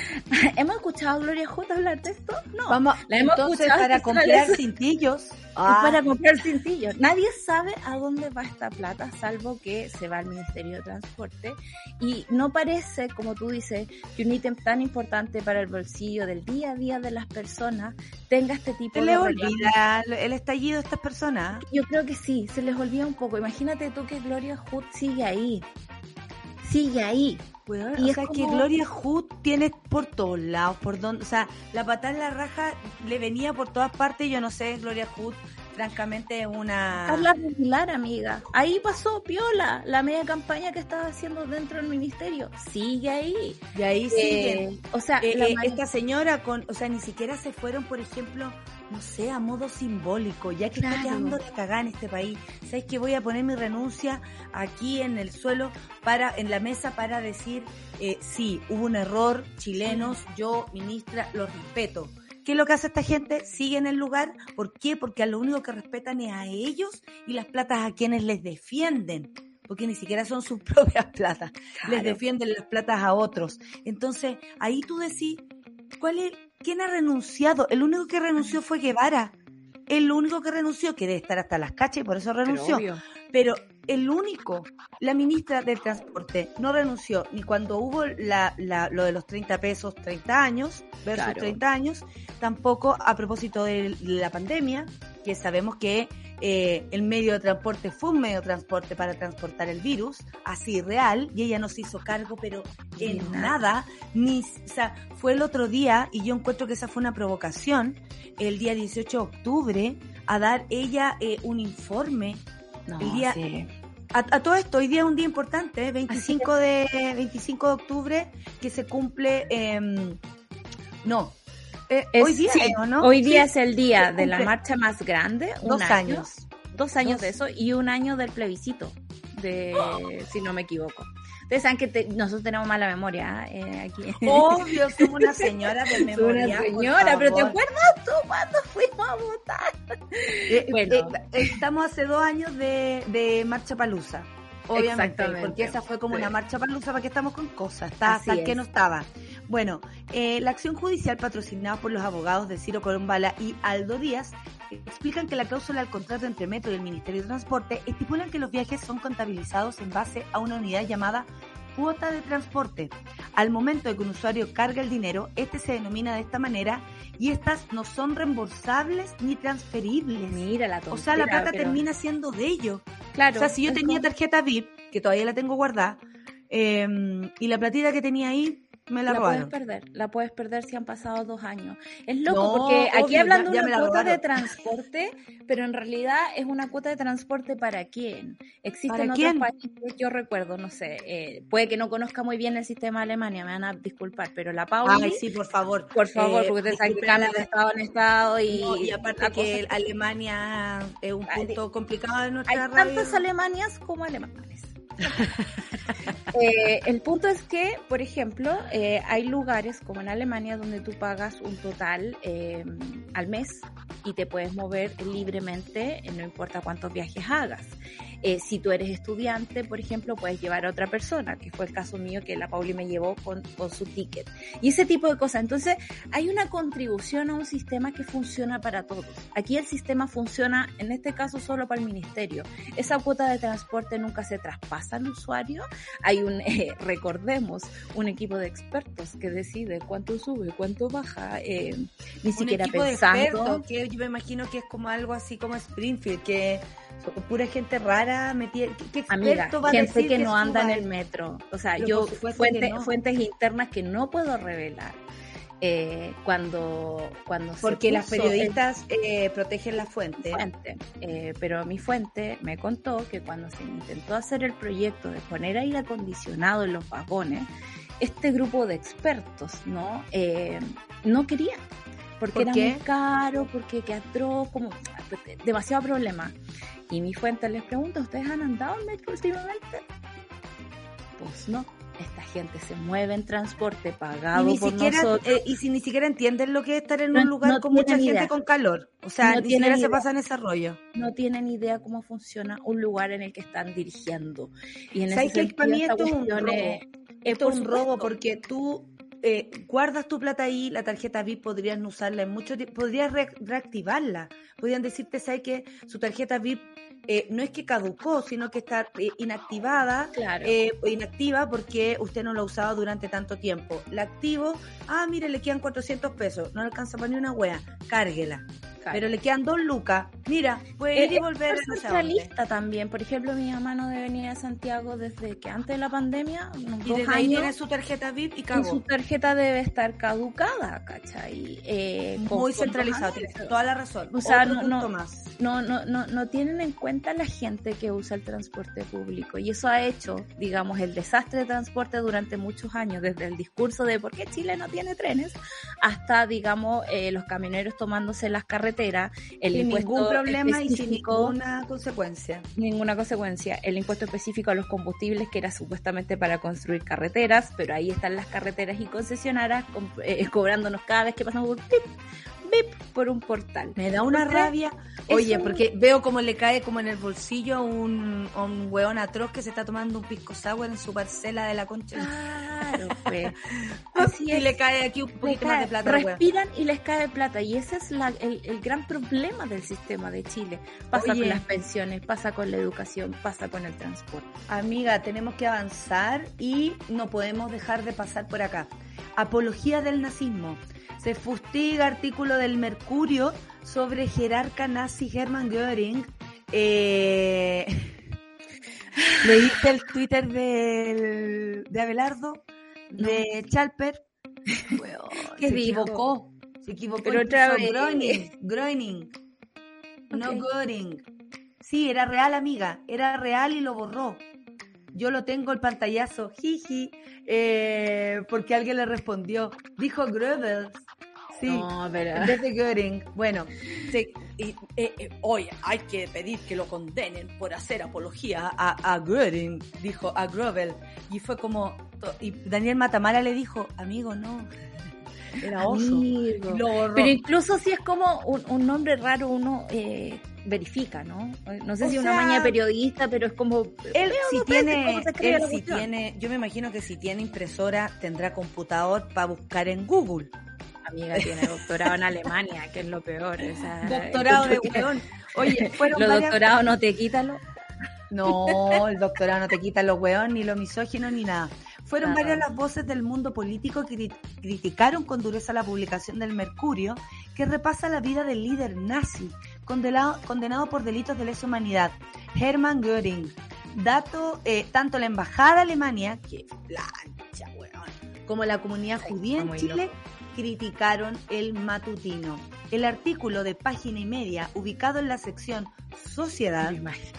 Speaker 3: ¿Hemos escuchado a Gloria J hablar de esto? No.
Speaker 2: Vamos, la hemos escuchado para comprar cintillos.
Speaker 3: Para ah. comprar cintillos. Nadie sabe a dónde va esta plata, salvo que se va al Ministerio de Transporte. Y no parece, como tú dices, que un ítem tan importante para el bolsillo del día a día de las personas tenga este tipo
Speaker 2: ¿Se
Speaker 3: de...
Speaker 2: les olvida el estallido de estas personas?
Speaker 3: Yo creo que sí, se les olvida un poco. Imagínate tú que Gloria Hood sigue ahí. Sigue ahí
Speaker 2: y o sea, que Gloria Hood tiene por todos lados, por donde, o sea, la patada en la raja le venía por todas partes, yo no sé, Gloria Hood, francamente una...
Speaker 3: Carla regular, amiga. Ahí pasó Piola, la media campaña que estaba haciendo dentro del ministerio. Sigue ahí.
Speaker 2: Y ahí.
Speaker 3: Eh, o sea,
Speaker 2: eh, eh, esta señora con, o sea, ni siquiera se fueron, por ejemplo, no sé, a modo simbólico, ya que está quedando la cagada en este país. ¿Sabes que voy a poner mi renuncia aquí en el suelo, para en la mesa, para decir, eh, sí, hubo un error, chilenos, yo, ministra, lo respeto. ¿Qué es lo que hace esta gente? Sigue en el lugar. ¿Por qué? Porque a lo único que respetan es a ellos y las platas a quienes les defienden. Porque ni siquiera son sus propias platas. Les defienden las platas a otros. Entonces, ahí tú decís, ¿cuál es, ¿quién ha renunciado? El único que renunció fue Guevara. El único que renunció, que debe estar hasta las cachas y por eso renunció. Pero, el único, la ministra del Transporte, no renunció ni cuando hubo la, lo de los 30 pesos, 30 años, versus 30 años, tampoco a propósito de la pandemia, que sabemos que eh, el medio de transporte fue un medio de transporte para transportar el virus, así real, y ella no se hizo cargo, pero en nada, ni, o sea, fue el otro día, y yo encuentro que esa fue una provocación, el día 18 de octubre, a dar ella eh, un informe. No, el día, a, todo esto, hoy día es un día importante, 25 de, 25 de octubre, que se cumple, em, no,
Speaker 3: eh, hoy día, ¿no? Hoy día es el día de la marcha más grande.
Speaker 2: Dos años.
Speaker 3: Dos años de eso y un año del plebiscito, de, si no me equivoco. Ustedes saben que nosotros tenemos mala memoria eh, aquí.
Speaker 2: Obvio, somos una señora de memoria.
Speaker 3: Una señora, pero ¿te acuerdas tú cuando fuimos a votar?
Speaker 2: Eh, bueno. estamos hace dos años de, de Marcha Palusa. Obviamente, porque esa fue como una marcha palusa para que estamos con cosas, está hasta que no estaba. Bueno, eh, la acción judicial patrocinada por los abogados de Ciro Colombala y Aldo Díaz explican que la cláusula del contrato entre Metro y el Ministerio de Transporte estipulan que los viajes son contabilizados en base a una unidad llamada cuota de transporte. Al momento de que un usuario carga el dinero, este se denomina de esta manera y estas no son reembolsables ni transferibles.
Speaker 3: Mira la
Speaker 2: O sea, la plata termina siendo de ellos. Claro. O sea, si yo tenía tarjeta VIP, que todavía la tengo guardada, eh, y la platita que tenía ahí me la,
Speaker 3: puedes perder, la puedes perder si han pasado dos años. Es loco porque aquí hablando de una cuota de transporte, pero en realidad es una cuota de transporte para quién. Existen otros países, yo recuerdo, no sé, eh, puede que no conozca muy bien el sistema de Alemania, me van a disculpar, pero la Pauli...
Speaker 2: Ay, sí, por favor.
Speaker 3: Por favor, eh, porque te saben de estado en estado y...
Speaker 2: y aparte que Alemania es un punto complicado de nuestra
Speaker 3: Hay tantas Alemanias como alemanes. Eh, el punto es que, por ejemplo, eh, hay lugares como en Alemania donde tú pagas un total eh, al mes y te puedes mover libremente, no importa cuántos viajes hagas. Si tú eres estudiante, por ejemplo, puedes llevar a otra persona, que fue el caso mío que la Pauli me llevó con, con su ticket. Y ese tipo de cosas. Entonces, hay una contribución a un sistema que funciona para todos. Aquí el sistema funciona, en este caso, solo para el ministerio. Esa cuota de transporte nunca se traspasa al usuario. Hay un, eh, recordemos, un equipo de expertos que decide cuánto sube, cuánto baja, eh, ni siquiera pensando.
Speaker 2: que yo me imagino que es como algo así como Springfield, que pura gente rara metida. ¿Qué,
Speaker 3: Amiga, gente que no anda en el metro. O sea, yo fuentes internas que no puedo revelar. Eh, cuando, cuando
Speaker 2: Porque las periodistas eh, protegen la fuente.
Speaker 3: Eh, pero mi fuente me contó que cuando se intentó hacer el proyecto de poner aire acondicionado en los vagones, este grupo de expertos no, no quería. Porque era muy caro, porque que como demasiado problema. Y mi fuente les pregunta, ¿ustedes han andado en metro últimamente? Pues no esta gente se mueve en transporte pagado
Speaker 2: y
Speaker 3: por nosotros.
Speaker 2: Eh, y si ni siquiera entienden lo que es estar en un lugar con mucha gente con calor. O sea, ni siquiera se pasa en ese rollo.
Speaker 3: No tienen idea cómo funciona un lugar en el que están dirigiendo. Y en
Speaker 2: ¿Sabes que para mí esto es un robo? es un robo porque tú eh, guardas tu plata ahí, la tarjeta VIP podrías no usarla en mucho tiempo, podrías reactivarla. Podrían decirte, ¿sabes que su tarjeta VIP eh, no es que caducó, sino que está eh, inactivada eh, o inactiva porque usted no lo ha usado durante tanto tiempo. La activo, ah, mire, le quedan 400 pesos, no alcanza para ni una wea, cárguela. Pero le quedan dos lucas. Mira, puede ir y volver
Speaker 3: a centralista también. Por ejemplo, mi mamá no debe venir a Santiago desde que antes de la pandemia.
Speaker 2: Y desde ahí tiene su tarjeta VIP y cagó.
Speaker 3: su tarjeta debe estar caducada, ¿cachai?
Speaker 2: Eh, Muy centralizado, tienes toda la razón.
Speaker 3: O sea, no, no, no, no, no, no tienen en cuenta la gente que usa el transporte público. Y eso ha hecho, digamos, el desastre de transporte durante muchos años, desde el discurso de por qué Chile no tiene trenes, hasta, digamos, eh, los camioneros tomándose las carreteras el
Speaker 2: sin ningún problema y sin ninguna consecuencia.
Speaker 3: Ninguna consecuencia. El impuesto específico a los combustibles que era supuestamente para construir carreteras, pero ahí están las carreteras y concesionarias eh, cobrándonos cada vez que pasamos por por un portal.
Speaker 2: Me da una rabia. Oye, porque veo como le cae como en el bolsillo un, un hueón atroz que se está tomando un pisco sour en su parcela de la concha.
Speaker 3: Claro, pues.
Speaker 2: Así y le cae aquí un poquito más de plata.
Speaker 3: Respiran y les cae plata. Y ese es la, el, gran problema del sistema de Chile. Pasa con las pensiones, pasa con la educación, pasa con el transporte.
Speaker 2: Amiga, tenemos que avanzar y no podemos dejar de pasar por acá. Apología del nazismo se fustiga artículo del Mercurio sobre jerarca nazi Hermann Göring. Eh, ¿Leíste el Twitter de Abelardo? De Chalper.
Speaker 3: se equivocó.
Speaker 2: Se equivocó. Pero otra vez. Groening. Groening. No Göring. Sí, era real, amiga. Era real y lo borró. Yo lo tengo el pantallazo, jiji, eh, porque alguien le respondió. Dijo Goebbels. Sí, no, pero... desde Göring. Bueno, sí, y, eh, eh, hoy hay que pedir que lo condenen por hacer apología a, a Göring, dijo a Grovel. Y fue como, y Daniel Matamara le dijo, amigo, no.
Speaker 3: Era oso. Pero incluso si es como un, nombre raro, uno eh, verifica, ¿no? No sé si una maña periodista, pero es como...
Speaker 2: Él si tiene, él si tiene, yo me imagino que si tiene impresora tendrá computador para buscar en Google
Speaker 3: amiga tiene doctorado en Alemania, que es lo peor.
Speaker 2: doctorado de weón.
Speaker 3: Oye, fueron ¿Los doctorados no te quítalo?
Speaker 2: No, el doctorado no te quita los weón, ni lo misógino, ni nada. Fueron varias las voces del mundo político que criticaron con dureza la publicación del Mercurio, que repasa la vida del líder nazi, condenado, condenado por delitos de lesa humanidad, Hermann Göring. Dato, eh, tanto la embajada de Alemania, que plancha, weón, como la comunidad judía en Chile, criticaron el matutino. El artículo de página y media, ubicado en la sección Sociedad,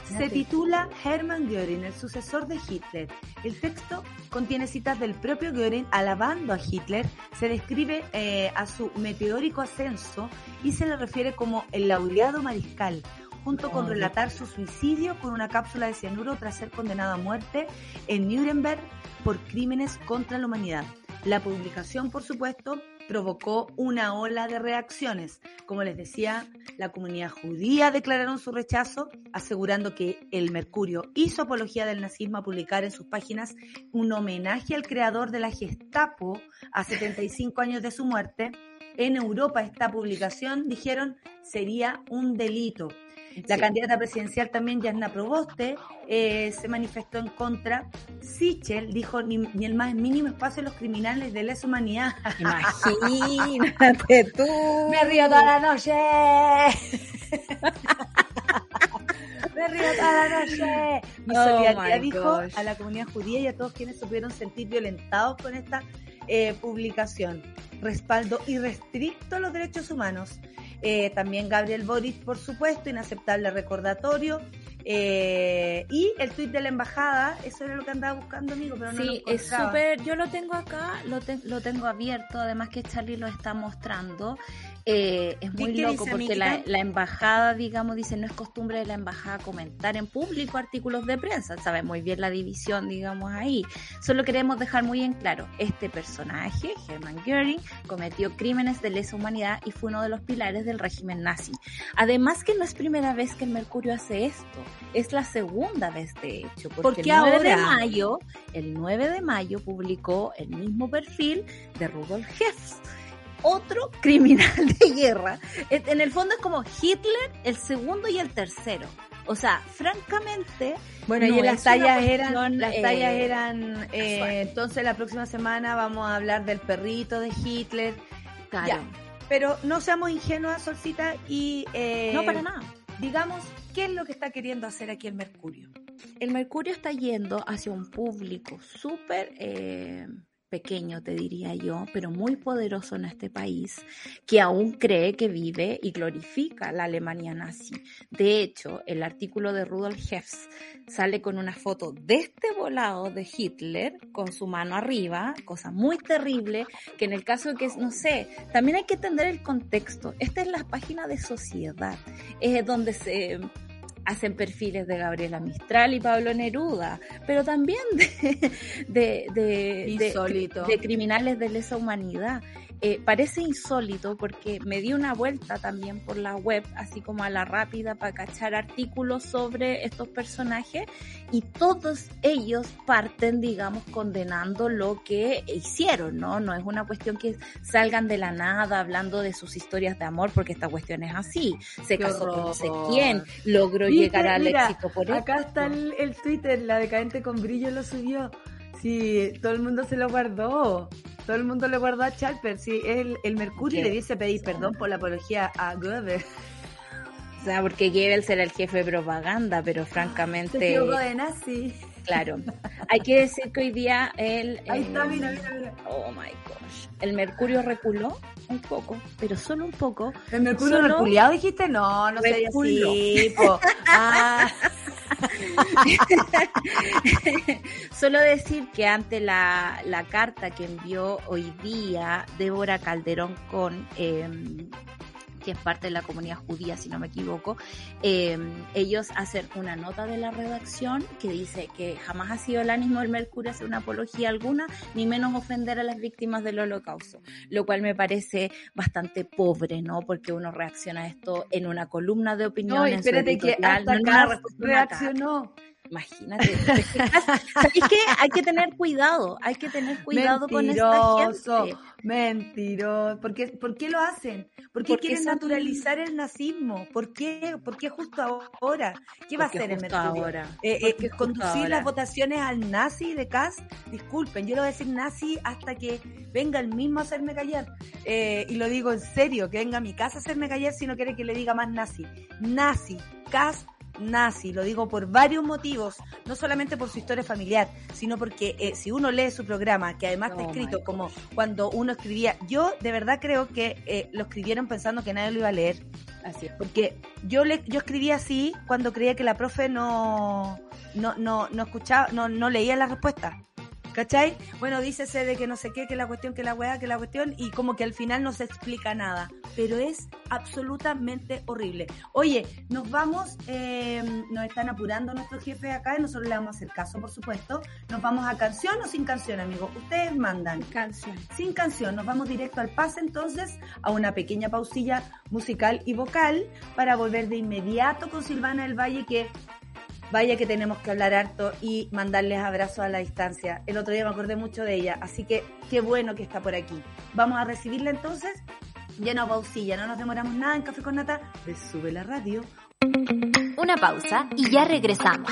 Speaker 2: se titula Hermann Göring, el sucesor de Hitler. El texto contiene citas del propio Göring alabando a Hitler, se describe eh, a su meteórico ascenso y se le refiere como el laureado mariscal, junto con relatar su suicidio con una cápsula de cianuro tras ser condenado a muerte en Nuremberg por crímenes contra la humanidad. La publicación, por supuesto, provocó una ola de reacciones. Como les decía, la comunidad judía declararon su rechazo, asegurando que el Mercurio hizo apología del nazismo a publicar en sus páginas un homenaje al creador de la Gestapo a 75 años de su muerte. En Europa esta publicación, dijeron, sería un delito. La candidata presidencial también, Yasna Proboste, eh, se manifestó en contra. Sichel dijo ni, el más mínimo espacio en los criminales de lesa humanidad.
Speaker 3: Imagínate tú.
Speaker 2: Me río toda la noche. Me río toda la noche. Mi oh solidaridad dijo a la comunidad judía y a todos quienes se pudieron sentir violentados con esta eh, publicación. Respaldo irrestricto a los derechos humanos. Eh, también Gabriel Boris, por supuesto, inaceptable recordatorio. Eh, y el tweet de la embajada, eso era lo que andaba buscando, amigo, pero no
Speaker 3: Sí, es súper, yo lo tengo acá, lo, lo tengo abierto, además que Charlie lo está mostrando. Eh, es muy loco porque la, embajada, digamos, dice, no es costumbre de la embajada comentar en público artículos de prensa, sabe muy bien la división, digamos, ahí. Solo queremos dejar muy en claro, este personaje, Hermann Göring, cometió crímenes de lesa humanidad y fue uno de los pilares del régimen nazi. Además que no es primera vez que el Mercurio hace esto, es la segunda vez de hecho, porque el 9 de mayo, el 9 de mayo publicó el mismo perfil de Rudolf Hess otro criminal de guerra. En el fondo es como Hitler, el segundo y el tercero. O sea, francamente.
Speaker 2: Bueno, y las tallas eran, las tallas eh, eran, eh, entonces la próxima semana vamos a hablar del perrito de Hitler. Claro. Pero no seamos ingenuas, Solcita, y
Speaker 3: eh, no para nada.
Speaker 2: Digamos, ¿qué es lo que está queriendo hacer aquí el Mercurio?
Speaker 3: El Mercurio está yendo hacia un público súper pequeño, te diría yo, pero muy poderoso en este país, que aún cree que vive y glorifica la Alemania nazi. De hecho, el artículo de Rudolf Hess sale con una foto de este volado de Hitler con su mano arriba, cosa muy terrible, que en el caso de que, no sé, también hay que entender el contexto. Esta es la página de sociedad, es donde se hacen perfiles de Gabriela Mistral y Pablo Neruda, pero también de, de, de, de criminales de lesa humanidad. Eh, parece insólito porque me di una vuelta también por la web, así como a la rápida, para cachar artículos sobre estos personajes y todos ellos parten, digamos, condenando lo que hicieron, ¿no? No es una cuestión que salgan de la nada hablando de sus historias de amor, porque esta cuestión es así. Se casó con no sé quién, logró llegar al éxito por.
Speaker 2: Acá está el, el Twitter, la decadente con brillo lo subió. Sí, todo el mundo se lo guardó. Todo el mundo le guardó a Chalper. Sí, el, el Mercurio le dice pedir perdón por la apología a Goebbels.
Speaker 3: O sea, porque Goebbels era el jefe de propaganda, pero francamente... Se
Speaker 2: de nazi.
Speaker 3: Claro. Hay que decir que hoy día el...
Speaker 2: Ahí está, mira, mira, mira.
Speaker 3: Oh, my gosh. El Mercurio reculó un poco, pero solo un poco.
Speaker 2: ¿El Mercurio reculeado dijiste? No, no sería así. Ah.
Speaker 3: Solo decir que ante la, la, carta que envió hoy día Débora Calderón con em, que es parte de la comunidad judía, si no me equivoco, em, ellos hacen una nota de la redacción que dice que jamás ha sido el ánimo del Mercurio hacer una apología alguna, ni menos ofender a las víctimas del holocausto, lo cual me parece bastante pobre, ¿no? Porque uno reacciona a esto en una columna de opinión. No,
Speaker 2: espérate que hasta no reaccionó.
Speaker 3: Imagínate. ¿Sabes qué? Hay que tener cuidado, hay que tener cuidado con esta gente.
Speaker 2: Mentiroso. ¿Por qué, ¿Por qué lo hacen? ¿Por qué quieren naturalizar el nazismo? ¿Por qué? ¿Por qué justo ahora? ¿Qué va a hacer el Mercurio?
Speaker 3: Ahora?
Speaker 2: Eh, eh, ¿Conducir las votaciones al nazi de Kass? Disculpen, yo lo voy a decir nazi hasta que venga el mismo a hacerme callar. Eh, y lo digo en serio, que venga a mi casa a hacerme callar si no quiere que le diga más nazi. Nazi, Kass nazi, lo digo por varios motivos, no solamente por su historia familiar, sino porque eh, si uno lee su programa, que además está oh escrito como cuando uno escribía, yo de verdad creo que eh, lo escribieron pensando que nadie lo iba a leer, así porque yo le, yo escribía así cuando creía que la profe no, no, no, no escuchaba, no, no leía la respuesta. ¿Cachai? Bueno, dícese de que no sé qué, que la cuestión, que la weá, que la cuestión, y como que al final no se explica nada. Pero es absolutamente horrible. Oye, nos vamos, eh, nos están apurando nuestros jefes acá y nosotros le vamos a hacer caso, por supuesto. Nos vamos a canción o sin canción, amigos. Ustedes mandan.
Speaker 3: Canción.
Speaker 2: Sin canción. Nos vamos directo al pase entonces, a una pequeña pausilla musical y vocal para volver de inmediato con Silvana del Valle que Vaya que tenemos que hablar harto y mandarles abrazos a la distancia. El otro día me acordé mucho de ella, así que qué bueno que está por aquí. Vamos a recibirla entonces. Ya no pausilla, no nos demoramos nada en Café con Nata. Le sube la radio.
Speaker 1: Una pausa y ya regresamos.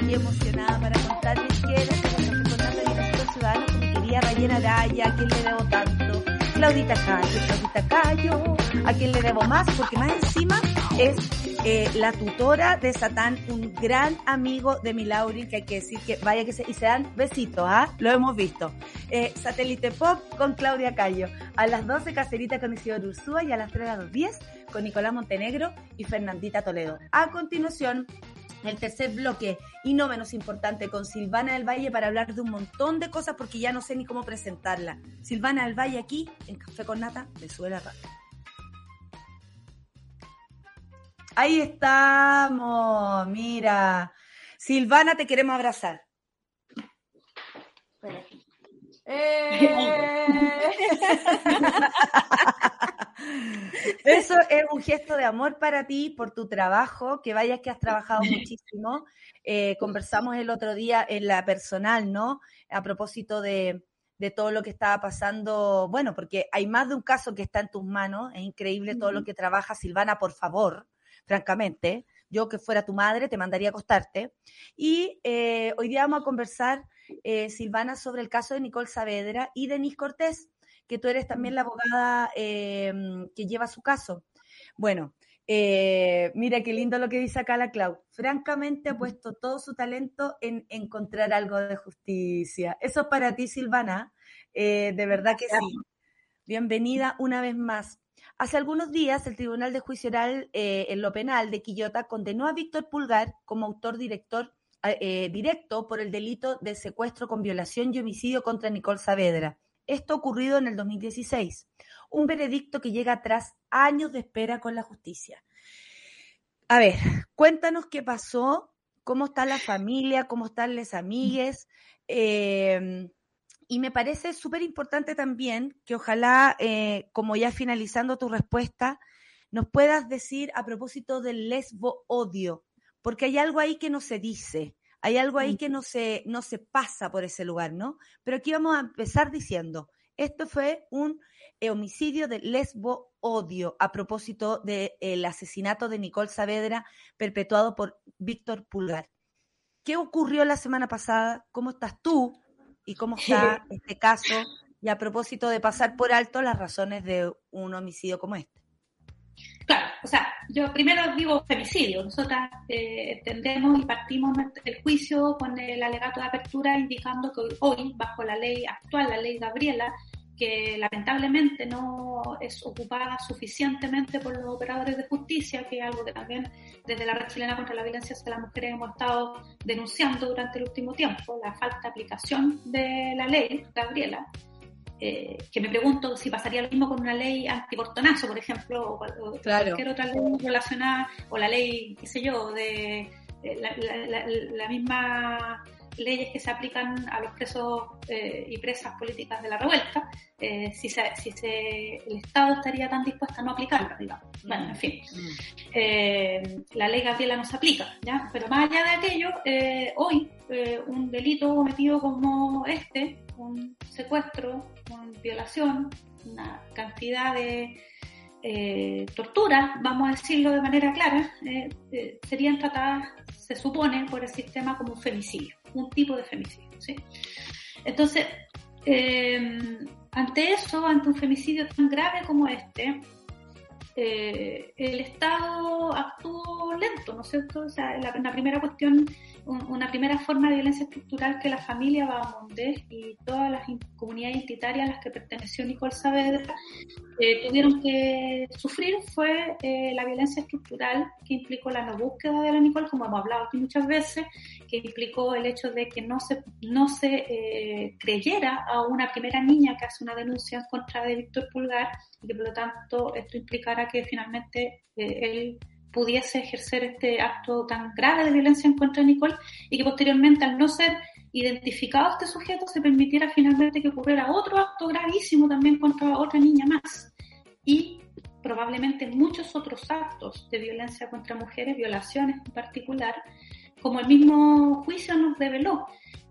Speaker 2: aquí emocionada para contarles que la Secretaría de Bienestar Ciudadano con mi querida Rayena Araya, a quien le debo tanto, Claudita Cayo, Claudita Cayo, a quien le debo más, porque más encima es eh, la tutora de Satán, un gran amigo de mi Laurin, que hay que decir que vaya que se, y se dan besitos, ¿ah? Lo hemos visto. Eh, Satélite Pop con Claudia Cayo, a las 12 Cacerita con Isidoro Ursúa y a las 3 a las 10 con Nicolás Montenegro y Fernandita Toledo. A continuación, el tercer bloque, y no menos importante, con Silvana del Valle para hablar de un montón de cosas porque ya no sé ni cómo presentarla. Silvana del Valle aquí, en Café con Nata, de Suela. Ahí estamos, mira. Silvana, te queremos abrazar. Eh. Eso es un gesto de amor para ti, por tu trabajo, que vayas que has trabajado muchísimo. Eh, conversamos el otro día en la personal, ¿no? A propósito de, de, todo lo que estaba pasando, bueno, porque hay más de un caso que está en tus manos, es increíble todo lo que trabaja Silvana, por favor, francamente. Yo que fuera tu madre te mandaría a acostarte. Y eh, hoy día vamos a conversar, eh, Silvana, sobre el caso de Nicole Saavedra y Denise Cortés que tú eres también la abogada em, que lleva su caso. Bueno, eh, mira qué lindo lo que dice acá la Clau. Francamente ha puesto todo su talento en encontrar algo de justicia. Eso es para ti, Silvana. Eh, de verdad que sí. Bienvenida una vez más. Hace algunos días, el Tribunal de Juicio Oral eh, en lo Penal de Quillota condenó a Víctor Pulgar como autor director directo por el delito de secuestro con violación y homicidio contra Nicole Saavedra. Esto ocurrido en el 2016. Un veredicto que llega tras años de espera con la justicia. A ver, cuéntanos qué pasó, cómo está la familia, cómo están las amigues. Em, y me parece súper importante también que ojalá, eh, como ya finalizando tu respuesta, nos puedas decir a propósito del lesbo odio, porque hay algo ahí que no se dice. Hay algo ahí que no se, no se pasa por ese lugar, ¿no? Pero aquí vamos a empezar diciendo, esto fue un eh, homicidio de lesbo odio a propósito del asesinato de Nicole Saavedra perpetuado por Víctor Pulgar. ¿Qué ocurrió la semana pasada? ¿Cómo estás tú? ¿Y cómo está este caso? Y a propósito de pasar por alto las razones de un homicidio como este.
Speaker 4: Claro, o sea, yo primero digo femicidio. Nosotras eh, entendemos y partimos el juicio con el alegato de apertura indicando que hoy, bajo la ley actual, la ley Gabriela, que lamentablemente no es ocupada suficientemente por los operadores de justicia, que es algo que también desde la red chilena contra la violencia hacia las mujeres hemos estado denunciando durante el último tiempo, la falta de aplicación de la ley, Gabriela, eh, que me pregunto si pasaría lo mismo con una ley antiportonazo, por ejemplo, o, cualquier otra ley relacionada, o la ley, qué sé yo, de, la, misma leyes que se aplican a los presos eh, y presas políticas de la revuelta, eh, si, se, si se, el Estado estaría tan dispuesto a no aplicarla, digamos. Bueno, en fin, mm. la ley Gabriela no se aplica, ¿ya? Pero más allá de aquello, hoy un delito cometido como este, un secuestro, con violación, una cantidad de eh, torturas, vamos a decirlo de manera clara, eh, eh, serían tratadas, se supone, por el sistema como un femicidio, un tipo de femicidio. Entonces, ante eso, ante un femicidio tan grave como este, el Estado actuó lento, ¿no es cierto? O sea, la, primera cuestión una primera forma de violencia estructural que la familia Bahamondes y todas las comunidades identitarias a las que perteneció Nicole Saavedra eh, tuvieron que sufrir fue eh, la violencia estructural que implicó la no búsqueda de la Nicole, como hemos hablado aquí muchas veces, que implicó el hecho de que no se, no se eh, creyera a una primera niña que hace una denuncia en contra de Víctor Pulgar y que por lo tanto esto implicara que finalmente él pudiese ejercer este acto tan grave de violencia en contra de Nicole y que posteriormente al no ser identificado este sujeto se permitiera finalmente que ocurriera otro acto gravísimo también contra otra niña más y probablemente muchos otros actos de violencia contra mujeres, violaciones en particular, como el mismo juicio nos reveló.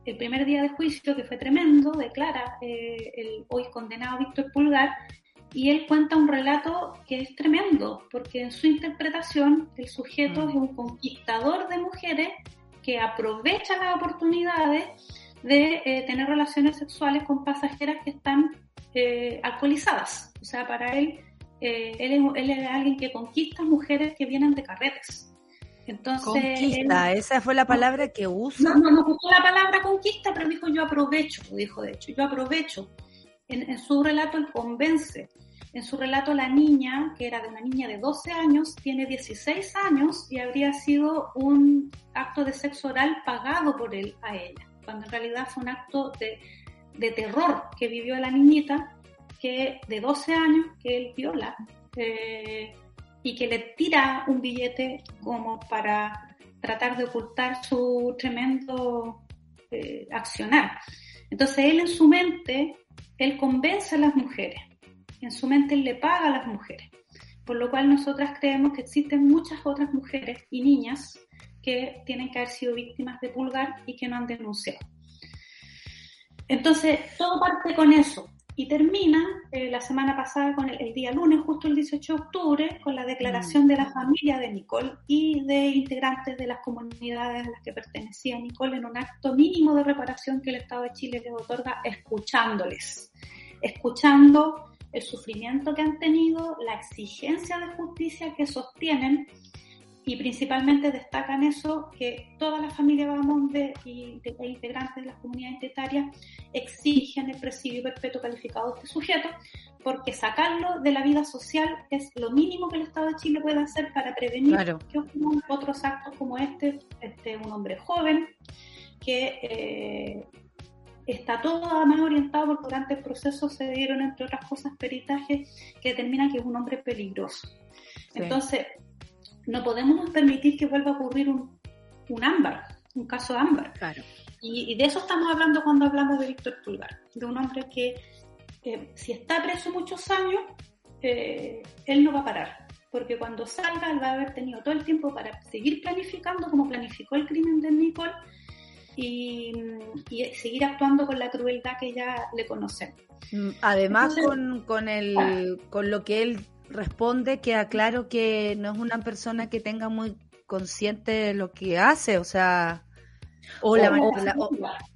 Speaker 4: El primer día de juicio, que fue tremendo, declara eh, el hoy condenado Víctor Pulgar y él cuenta un relato que es tremendo, porque en su interpretación el sujeto mm. es un conquistador de mujeres que aprovecha las oportunidades de eh, tener relaciones sexuales con pasajeras que están eh, alcoholizadas. O sea, para él, eh, él, es, él, es, alguien que conquista mujeres que vienen de carretes.
Speaker 2: Entonces, conquista, esa fue la palabra que usa.
Speaker 4: No, no, no usó la palabra conquista, pero dijo yo aprovecho, dijo de hecho, yo aprovecho en, su relato él convence. En su relato la niña, que era de una niña de 12 años, tiene 16 años y habría sido un acto de sexo oral pagado por él a ella, cuando en realidad fue un acto de, de terror que vivió la niñita, que de 12 años, que él viola eh, y que le tira un billete como para tratar de ocultar su tremendo eh, accionar. Entonces él en su mente él convence a las mujeres, en su mente él le paga a las mujeres, por lo cual nosotras creemos que existen muchas otras mujeres y niñas que tienen que haber sido víctimas de pulgar y que no han denunciado. Entonces, todo parte con eso. Y termina eh, la semana pasada, con el, día lunes, justo el 18 de octubre, con la declaración de la mm. familia de Nicole y de integrantes de las comunidades a las que pertenecía Nicole en un acto mínimo de reparación que el Estado de Chile les otorga, escuchándoles, escuchando el sufrimiento que han tenido, la exigencia de justicia que sostienen y principalmente destacan eso, que toda la familia Bahamonde y de, integrantes de las comunidades identitarias exigen el presidio perpetuo calificado de este sujeto, porque sacarlo de la vida social es lo mínimo que el Estado de Chile puede hacer para prevenir que ocurran otros actos como este, este un hombre joven que eh, está todo más orientado porque durante el proceso se dieron, entre otras cosas, peritajes que determinan que es un hombre peligroso. Entonces, no podemos permitir que vuelva a ocurrir un, un ámbar, un caso ámbar.
Speaker 2: Claro.
Speaker 4: Y, de eso estamos hablando cuando hablamos de Víctor Pulgar, de un hombre que eh, si está preso muchos años, eh, él no va a parar, porque cuando salga él va a haber tenido todo el tiempo para seguir planificando como planificó el crimen de Nicole y, seguir actuando con la crueldad que ya le conocemos.
Speaker 2: Mm, además con, con, el, con lo que él responde, queda claro que no es una persona que tenga muy consciente de lo que hace, o sea, o, la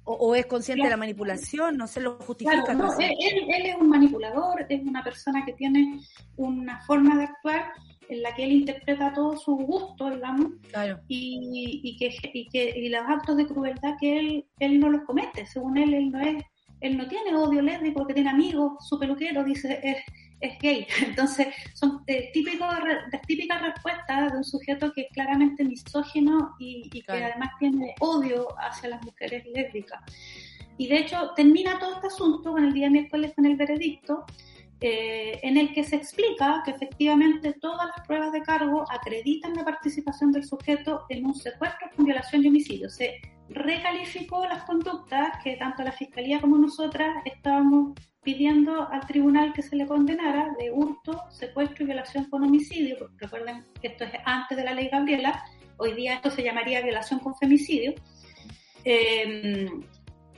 Speaker 2: o, es consciente de la manipulación, no se lo justifica.
Speaker 4: él, es un manipulador, es una persona que tiene una forma de actuar en la que él interpreta todo su gusto, digamos, y, y, que, y que y los actos de crueldad que él, él no los comete, según él, él no es, él no tiene odio lésbico porque tiene amigos, su peluquero dice es es gay. Entonces, son eh, típicos, típicas respuestas de un sujeto que es claramente misógino y, que además tiene odio hacia las mujeres lésbicas. Y de hecho, termina todo este asunto con el día miércoles con el veredicto, eh, en el que se explica que efectivamente todas las pruebas de cargo acreditan la participación del sujeto en un secuestro con violación y homicidio. Se recalificó las conductas que tanto la Fiscalía como nosotras estábamos pidiendo al tribunal que se le condenara de hurto, secuestro y violación con homicidio. Recuerden que esto es antes de la ley Gabriela, hoy día esto se llamaría violación con femicidio. Eh,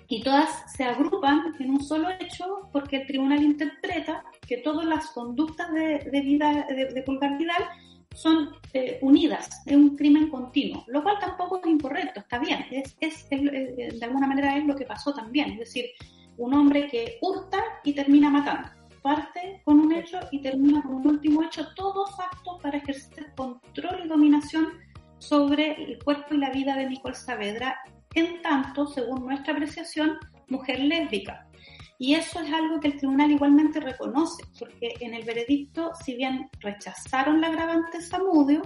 Speaker 4: y todas se agrupan en un solo hecho porque el tribunal interpreta que todas las conductas de, vida de, de son eh, unidas, es un crimen continuo, lo cual tampoco es incorrecto, está bien, es, es, de alguna manera es lo que pasó también, es decir, un hombre que hurta y termina matando. Parte con un hecho y termina con un último hecho, todos actos para ejercer control y dominación sobre el cuerpo y la vida de Nicole Saavedra, en tanto, según nuestra apreciación, mujer lésbica. Y eso es algo que el tribunal igualmente reconoce, porque en el veredicto, si bien rechazaron la agravante Samudio,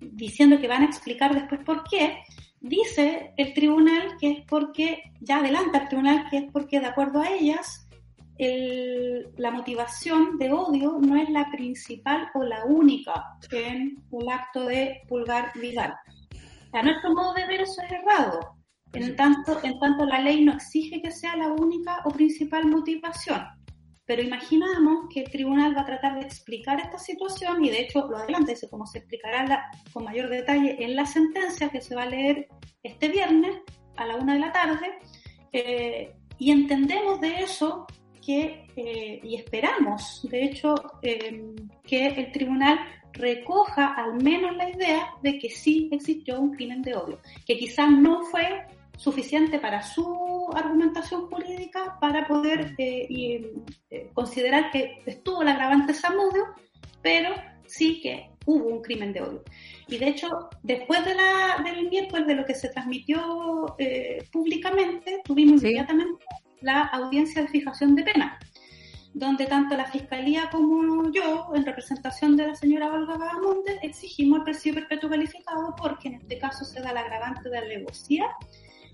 Speaker 4: diciendo que van a explicar después por qué, dice el tribunal que es porque, ya adelanta el tribunal que es porque de acuerdo a ellas, la motivación de odio no es la principal o la única en el acto de pulgar Vidal. A nuestro modo de ver eso es errado, en tanto, en tanto la ley no exige que sea la única o principal motivación. Pero imaginamos que el tribunal va a tratar de explicar esta situación y de hecho lo adelanta, dice cómo se explicará con mayor detalle en la sentencia que se va a leer este viernes a la una de la tarde. Eh, y entendemos de eso que, eh, y esperamos, de hecho, em, que el tribunal recoja al menos la idea de que sí existió un crimen de odio, que quizás no fue suficiente para su argumentación jurídica para poder eh, eh, considerar que estuvo el agravante Samudio, pero sí que hubo un crimen de odio. Y de hecho, después de la, del miércoles de lo que se transmitió eh, públicamente, tuvimos inmediatamente la audiencia de fijación de pena, donde tanto la Fiscalía como yo, en representación de la señora Olga Vagamonde, exigimos el presidio perpetuo calificado porque en este caso se da el agravante de alevosía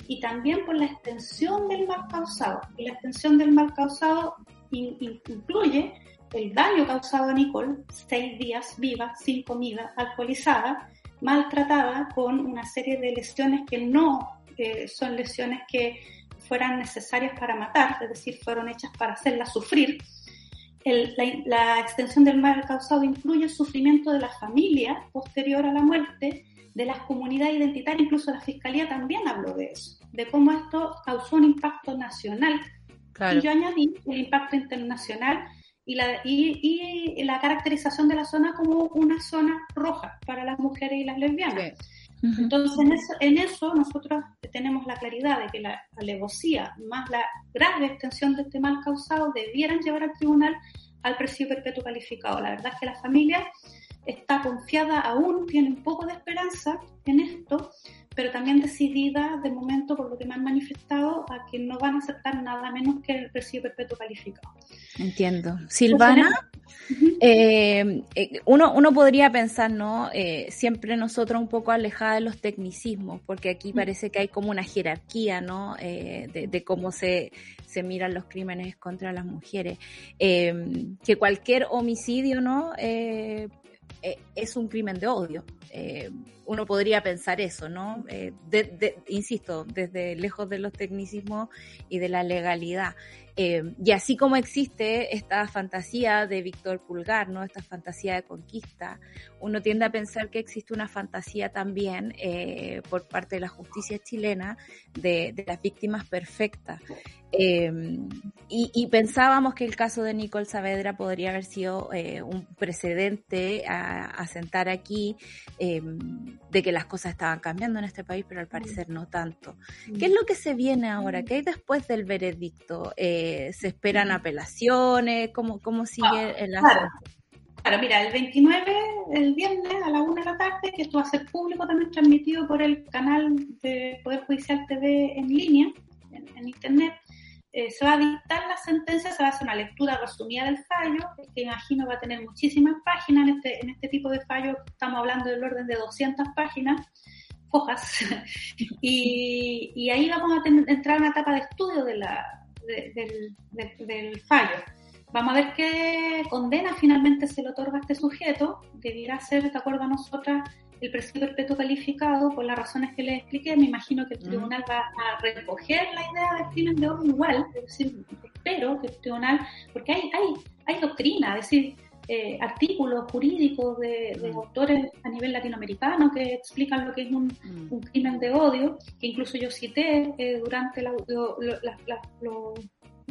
Speaker 4: y también por la extensión del mal causado. Y la extensión del mal causado incluye el daño causado a Nicole, seis días viva, sin comida, alcoholizada, maltratada, con una serie de lesiones que no eh, son lesiones que fueran necesarias para matar, es decir, fueron hechas para hacerla sufrir. la, la, extensión del mal causado incluye el sufrimiento de la familia posterior a la muerte, de las comunidades identitarias, incluso la Fiscalía también habló de eso de cómo esto causó un impacto nacional. Y yo añadí el impacto internacional y la, y, la caracterización de la zona como una zona roja para las mujeres y las lesbianas. Entonces, en eso, en eso, nosotros tenemos la claridad de que la alevosía más la grave extensión de este mal causado debieran llevar al tribunal al presidio perpetuo calificado. La verdad es que la familia está confiada aún, tiene un poco de esperanza en esto, pero también decidida de momento, por lo que me han manifestado, a que no van a aceptar nada menos que el presidio perpetuo calificado.
Speaker 3: Entiendo. Silvana, eh, eh, uno, uno podría pensar, ¿no? Eh, siempre nosotros un poco alejadas de los tecnicismos, porque aquí parece que hay como una jerarquía, ¿no? de, de, cómo se, se miran los crímenes contra las mujeres. que cualquier homicidio, ¿no? Es un crimen de odio. Eh, uno podría pensar eso, ¿no? Eh, insisto, desde lejos de los tecnicismos y de la legalidad. Eh, y así como existe esta fantasía de Víctor Pulgar, ¿no? Esta fantasía de conquista, uno tiende a pensar que existe una fantasía también eh, por parte de la justicia chilena de, las víctimas perfectas. Y, pensábamos que el caso de Nicole Saavedra podría haber sido un precedente a, sentar aquí de que las cosas estaban cambiando en este país, pero al parecer no tanto. ¿Qué es lo que se viene ahora? ¿Qué hay después del veredicto? ¿Se esperan apelaciones? ¿Cómo, cómo sigue el
Speaker 4: asunto? Claro, mira, el 29, el viernes a la 1 de la tarde, que esto va a ser público también transmitido por el canal de Poder Judicial TV en línea, en, internet, eh, se va a dictar la sentencia, se va a hacer una lectura resumida del fallo, que imagino va a tener muchísimas páginas, en este, en este tipo de fallo estamos hablando del orden de 200 páginas, hojas, y, ahí vamos a entrar en una etapa de estudio del fallo. Vamos a ver qué condena finalmente se le otorga a este sujeto. Debiera ser, de acuerdo a nosotras, el presidio perpetuo calificado por las razones que les expliqué. Me imagino que el tribunal va a recoger la idea del crimen de odio igual. Es decir, espero que el tribunal, porque hay, hay, hay doctrina, es decir, eh, artículos jurídicos de, autores a nivel latinoamericano que explican lo que es un, crimen de odio, que incluso yo cité eh, durante los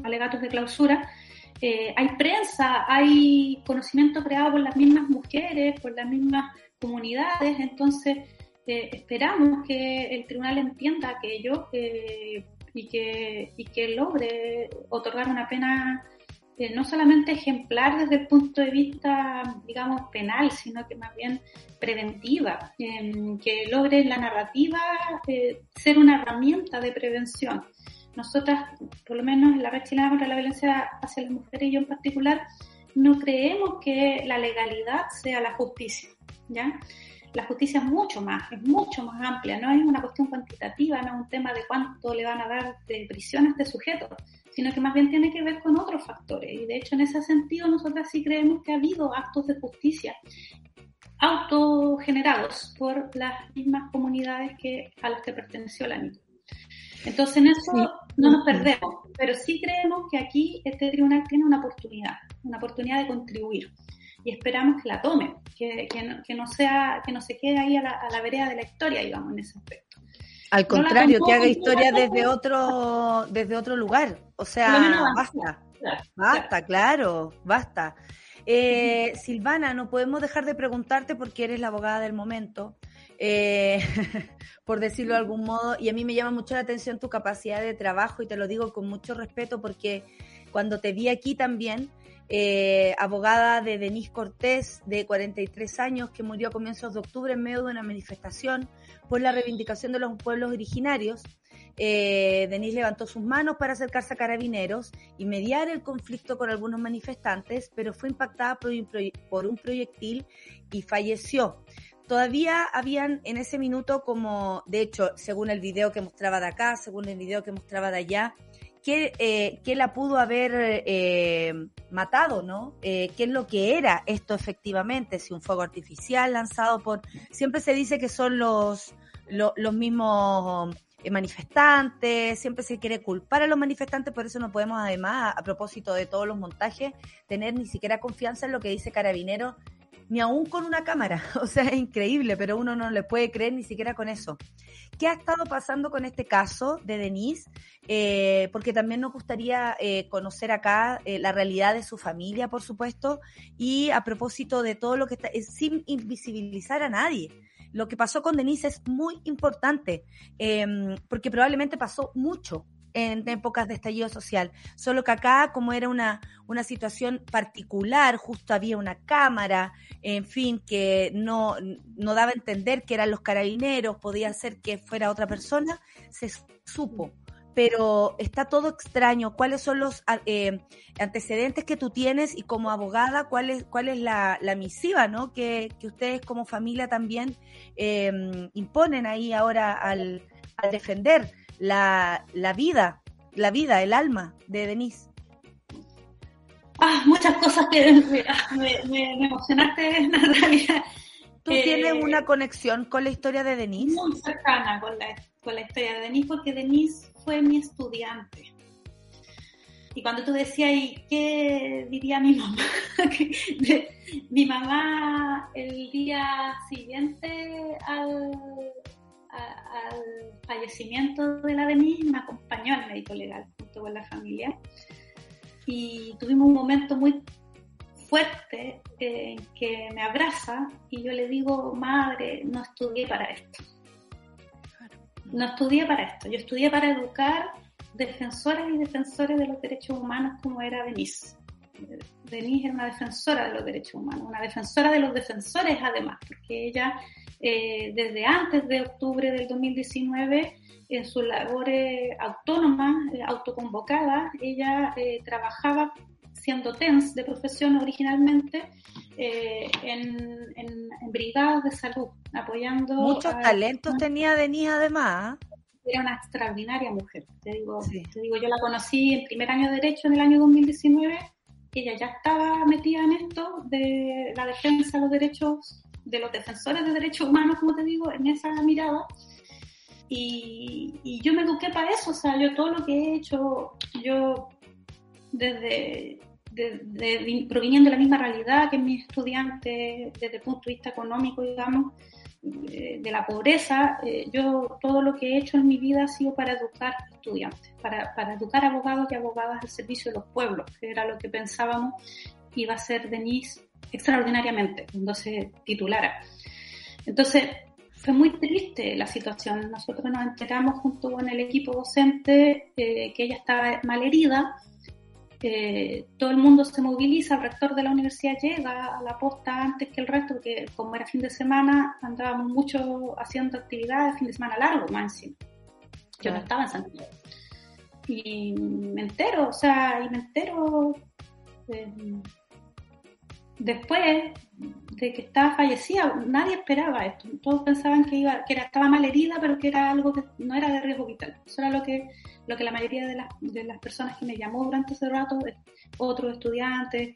Speaker 4: alegatos de clausura, eh, hay prensa, hay conocimiento creado por las mismas mujeres, por las mismas comunidades, entonces eh, esperamos que el tribunal entienda aquello y, que, y que logre otorgar una pena eh, no solamente ejemplar desde el punto de vista, digamos, penal, sino que más bien preventiva, em, que logre la narrativa eh, ser una herramienta de prevención. Nosotras, por lo menos en la red chilena contra la violencia hacia las mujeres y yo en particular, no creemos que la legalidad sea la justicia, ¿ya? La justicia es mucho más, es mucho más amplia, no es una cuestión cuantitativa, no es un tema de cuánto le van a dar de prisión a este sujeto, sino que más bien tiene que ver con otros factores. Y de hecho, en ese sentido, nosotras sí creemos que ha habido actos de justicia autogenerados por las mismas comunidades que, a las que perteneció la NICO. Entonces, en eso no nos perdemos, pero sí creemos que aquí este tribunal tiene una oportunidad, una oportunidad de contribuir y esperamos que la tome, que, que, no, sea, que no se quede ahí a la, a la vereda de la historia, digamos, en ese aspecto.
Speaker 2: Al contrario, que haga historia desde otro, desde otro lugar. O sea, basta. basta, claro, basta. Eh, Silvana, no podemos dejar de preguntarte porque eres la abogada del momento, eh, por decirlo de algún modo, y a mí me llama mucho la atención tu capacidad de trabajo y te lo digo con mucho respeto porque cuando te vi aquí también, eh, abogada de Denise Cortés, de 43 años, que murió a comienzos de octubre en medio de una manifestación por la reivindicación de los pueblos originarios. Eh, Denise levantó sus manos para acercarse a carabineros y mediar el conflicto con algunos manifestantes, pero fue impactada por un, por un proyectil y falleció. Todavía habían en ese minuto como, de hecho, según el video que mostraba de acá, según el video que mostraba de allá, que, eh, la pudo haber eh, matado, ¿no? Eh, ¿Qué es lo que era esto efectivamente? Si un fuego artificial lanzado por... Siempre se dice que son los, los, mismos eh, manifestantes, siempre se quiere culpar a los manifestantes, por eso no podemos además, a, propósito de todos los montajes, tener ni siquiera confianza en lo que dice Carabinero, ni aún con una cámara. O sea, es increíble, pero uno no le puede creer ni siquiera con eso. ¿Qué ha estado pasando con este caso de Denise? Eh, porque también nos gustaría eh, conocer acá eh, la realidad de su familia, por supuesto, y a propósito de todo lo que está, sin invisibilizar a nadie. Lo que pasó con Denise es muy importante, em, porque probablemente pasó mucho en épocas de estallido social. Solo que acá, como era una, una situación particular, justo había una cámara, en fin, que no, no daba a entender que eran los carabineros, podía ser que fuera otra persona, se supo pero está todo extraño. ¿Cuáles son los eh, antecedentes que tú tienes y como abogada, cuál es, cuál es la, misiva ¿no? que, ustedes como familia también eh, imponen ahí ahora al defender? La, la vida, la vida, el alma de Denise?
Speaker 4: Ah, muchas cosas que me, me, emocionaste en realidad.
Speaker 2: ¿Tú tienes eh, una conexión con la historia de Denise?
Speaker 4: Muy cercana con la, con la historia de Denise, porque Denise fue mi estudiante. Y cuando tú decías, ¿y qué diría mi mamá? mi mamá el día siguiente al, al fallecimiento de la Denise me acompañó al médico legal junto con la familia y tuvimos un momento muy fuerte eh, en que me abraza y yo le digo, madre, no estudié para esto. No estudié para esto, yo estudié para educar defensoras y defensores de los derechos humanos como era Denise. Denise era una defensora de los derechos humanos, una defensora de los defensores además, porque ella eh, desde antes de octubre del 2019 en sus labores autónomas, eh, autoconvocadas, ella eh, trabajaba siendo TENS de profesión originalmente en, brigadas de salud, apoyando...
Speaker 2: Muchos talentos tenía Denise además.
Speaker 4: Era una extraordinaria mujer, te digo, te digo, yo la conocí en primer año de Derecho en el año 2019, ella ya estaba metida en esto de la defensa de los derechos de los defensores de derechos humanos, como te digo, en esa mirada. Y, yo me eduqué para eso, o sea, yo todo lo que he hecho, yo desde de, proviniendo de la misma realidad que mis estudiantes, desde el punto de vista económico, digamos, de, la pobreza, eh, yo todo lo que he hecho en mi vida ha sido para educar estudiantes, para, para educar abogados y abogadas al servicio de los pueblos, que era lo que pensábamos iba a ser Denise extraordinariamente cuando se titulara. Entonces, fue muy triste la situación. Nosotros nos enteramos junto con el equipo docente eh, que ella estaba mal herida eh, todo el mundo se moviliza, el rector de la universidad llega a la posta antes que el resto, porque como era fin de semana, andábamos mucho haciendo actividades, fin de semana largo más encima. Yo no estaba en Santiago. Y me entero, o sea, y me entero eh, después de que estaba fallecida, nadie esperaba esto. Todos pensaban que iba, que era, estaba mal herida, pero que era algo que no era de riesgo vital. Eso era lo que, lo que la mayoría de las, de las personas que me llamó durante ese rato, eh, otros estudiantes,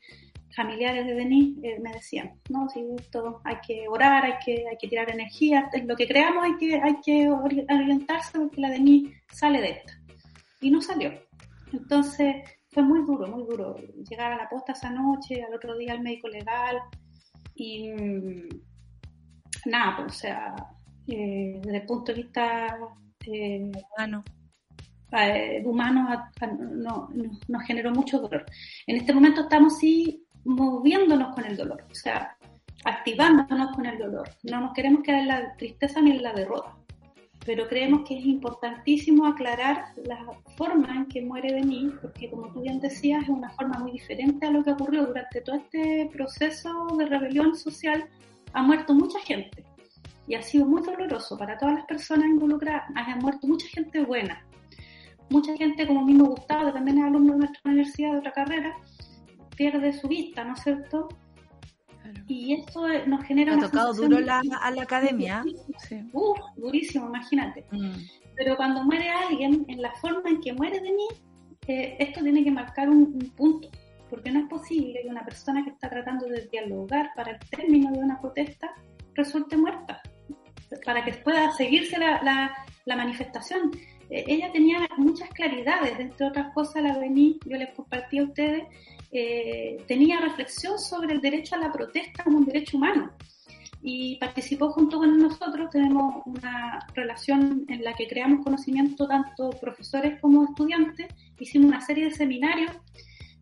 Speaker 4: familiares de Denis, eh, me decían, no, si esto hay que orar, hay que, hay que tirar energía, en lo que creamos hay que, hay que orientarse porque la Denis sale de esto. Y no salió. Entonces, fue muy duro, muy duro. Llegar a la posta esa noche, al otro día al médico legal y mm, nada, pues, o sea, eh, desde el punto de vista eh, humano, eh, humano no, nos generó mucho dolor. En este momento estamos sí moviéndonos con el dolor, o sea, activándonos con el dolor. No nos queremos quedar en la tristeza ni en la derrota pero creemos que es importantísimo aclarar la forma en que muere Denis, porque como tú bien decías, es una forma muy diferente a lo que ocurrió durante todo este proceso de rebelión social. Ha muerto mucha gente y ha sido muy doloroso para todas las personas involucradas. Ha muerto mucha gente buena, mucha gente como mismo Gustavo, que también es alumno de nuestra universidad de otra carrera, pierde su vista, ¿no es cierto? Y esto nos genera...
Speaker 2: Ha tocado duro la, a la academia.
Speaker 4: Uf, durísimo, imagínate. Mm. Pero cuando muere alguien, en la forma en que muere de mí, eh, esto tiene que marcar un, punto, porque no es posible que una persona que está tratando de dialogar para el término de una protesta resulte muerta, para que pueda seguirse la, la, la manifestación. Eh, ella tenía muchas claridades, entre otras cosas la vení, yo les compartí a ustedes, eh, tenía reflexión sobre el derecho a la protesta como un derecho humano y participó junto con nosotros. Tenemos una relación en la que creamos conocimiento tanto profesores como estudiantes. Hicimos una serie de seminarios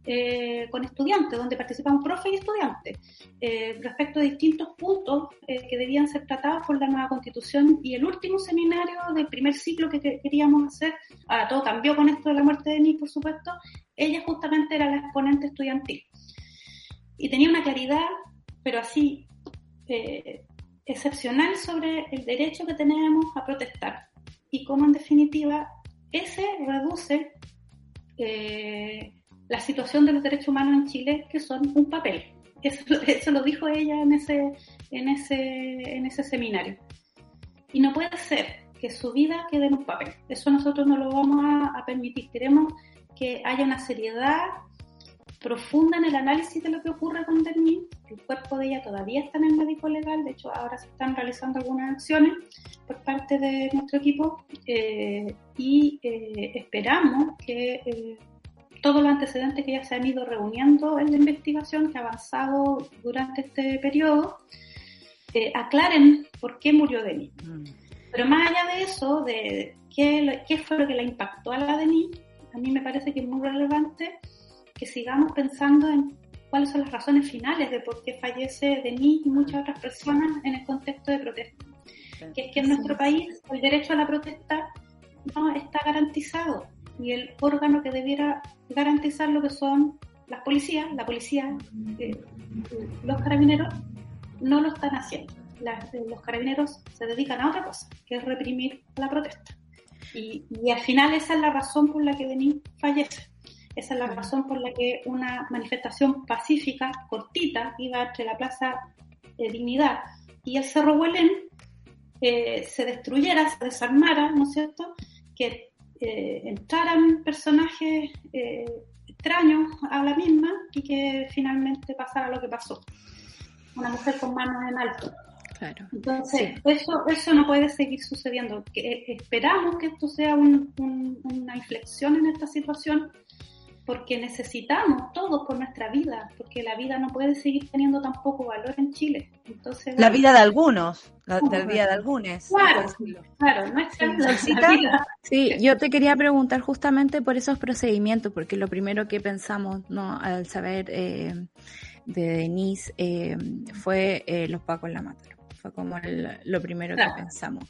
Speaker 4: eh, con estudiantes, donde participan profes y estudiantes, eh, respecto a distintos puntos eh, que debían ser tratados por la nueva constitución. Y el último seminario del primer ciclo que, queríamos hacer, ahora todo cambió con esto de la muerte de Denis, por supuesto, ella justamente era la exponente estudiantil. Y tenía una claridad, pero así, excepcional sobre el derecho que tenemos a protestar y cómo en definitiva ese reduce eh, la situación de los derechos humanos en Chile, que son un papel. Eso, lo dijo ella en ese, en, ese, en ese seminario. Y no puede ser que su vida quede en un papel. Eso nosotros no lo vamos a, permitir. Queremos que haya una seriedad profunda en el análisis de lo que ocurre con Denis. El cuerpo de ella todavía está en el médico legal, de hecho ahora se están realizando algunas acciones por parte de nuestro equipo eh, y eh, esperamos que eh, todos los antecedentes que ya se han ido reuniendo en la investigación que ha avanzado durante este periodo, eh, aclaren por qué murió Denis. Mm. Pero más allá de eso, de qué, qué, fue lo que la impactó a la Denis, a mí me parece que es muy relevante que sigamos pensando en cuáles son las razones finales de por qué fallece Denis y muchas otras personas en el contexto de protesta. Que es que en nuestro país el derecho a la protesta no está garantizado y el órgano que debiera garantizar lo que son las policías, la policía, eh, los carabineros, no lo están haciendo. Los carabineros se dedican a otra cosa, que es reprimir la protesta. Y, al final esa es la razón por la que Denis fallece. Esa es la razón por la que una manifestación pacífica, cortita, iba entre la Plaza de Dignidad y el Cerro Huelén, eh, se destruyera, se desarmara, ¿no es cierto? Que eh, entraran personajes eh, extraños a la misma y que finalmente pasara lo que pasó. Una mujer con manos en alto. Entonces, eso, eso no puede seguir sucediendo. Que, esperamos que esto sea una inflexión en esta situación porque necesitamos todos por nuestra vida, porque la vida no puede seguir teniendo tan poco valor en Chile. Entonces,
Speaker 2: la vida de algunos, la, vida de algunos.
Speaker 4: Claro, claro, no es
Speaker 3: vida. Sí, yo te quería preguntar justamente por esos procedimientos, porque lo primero que pensamos no al saber eh, de Denise eh, fue eh, los pacos la mataron. Fue como lo primero que pensamos.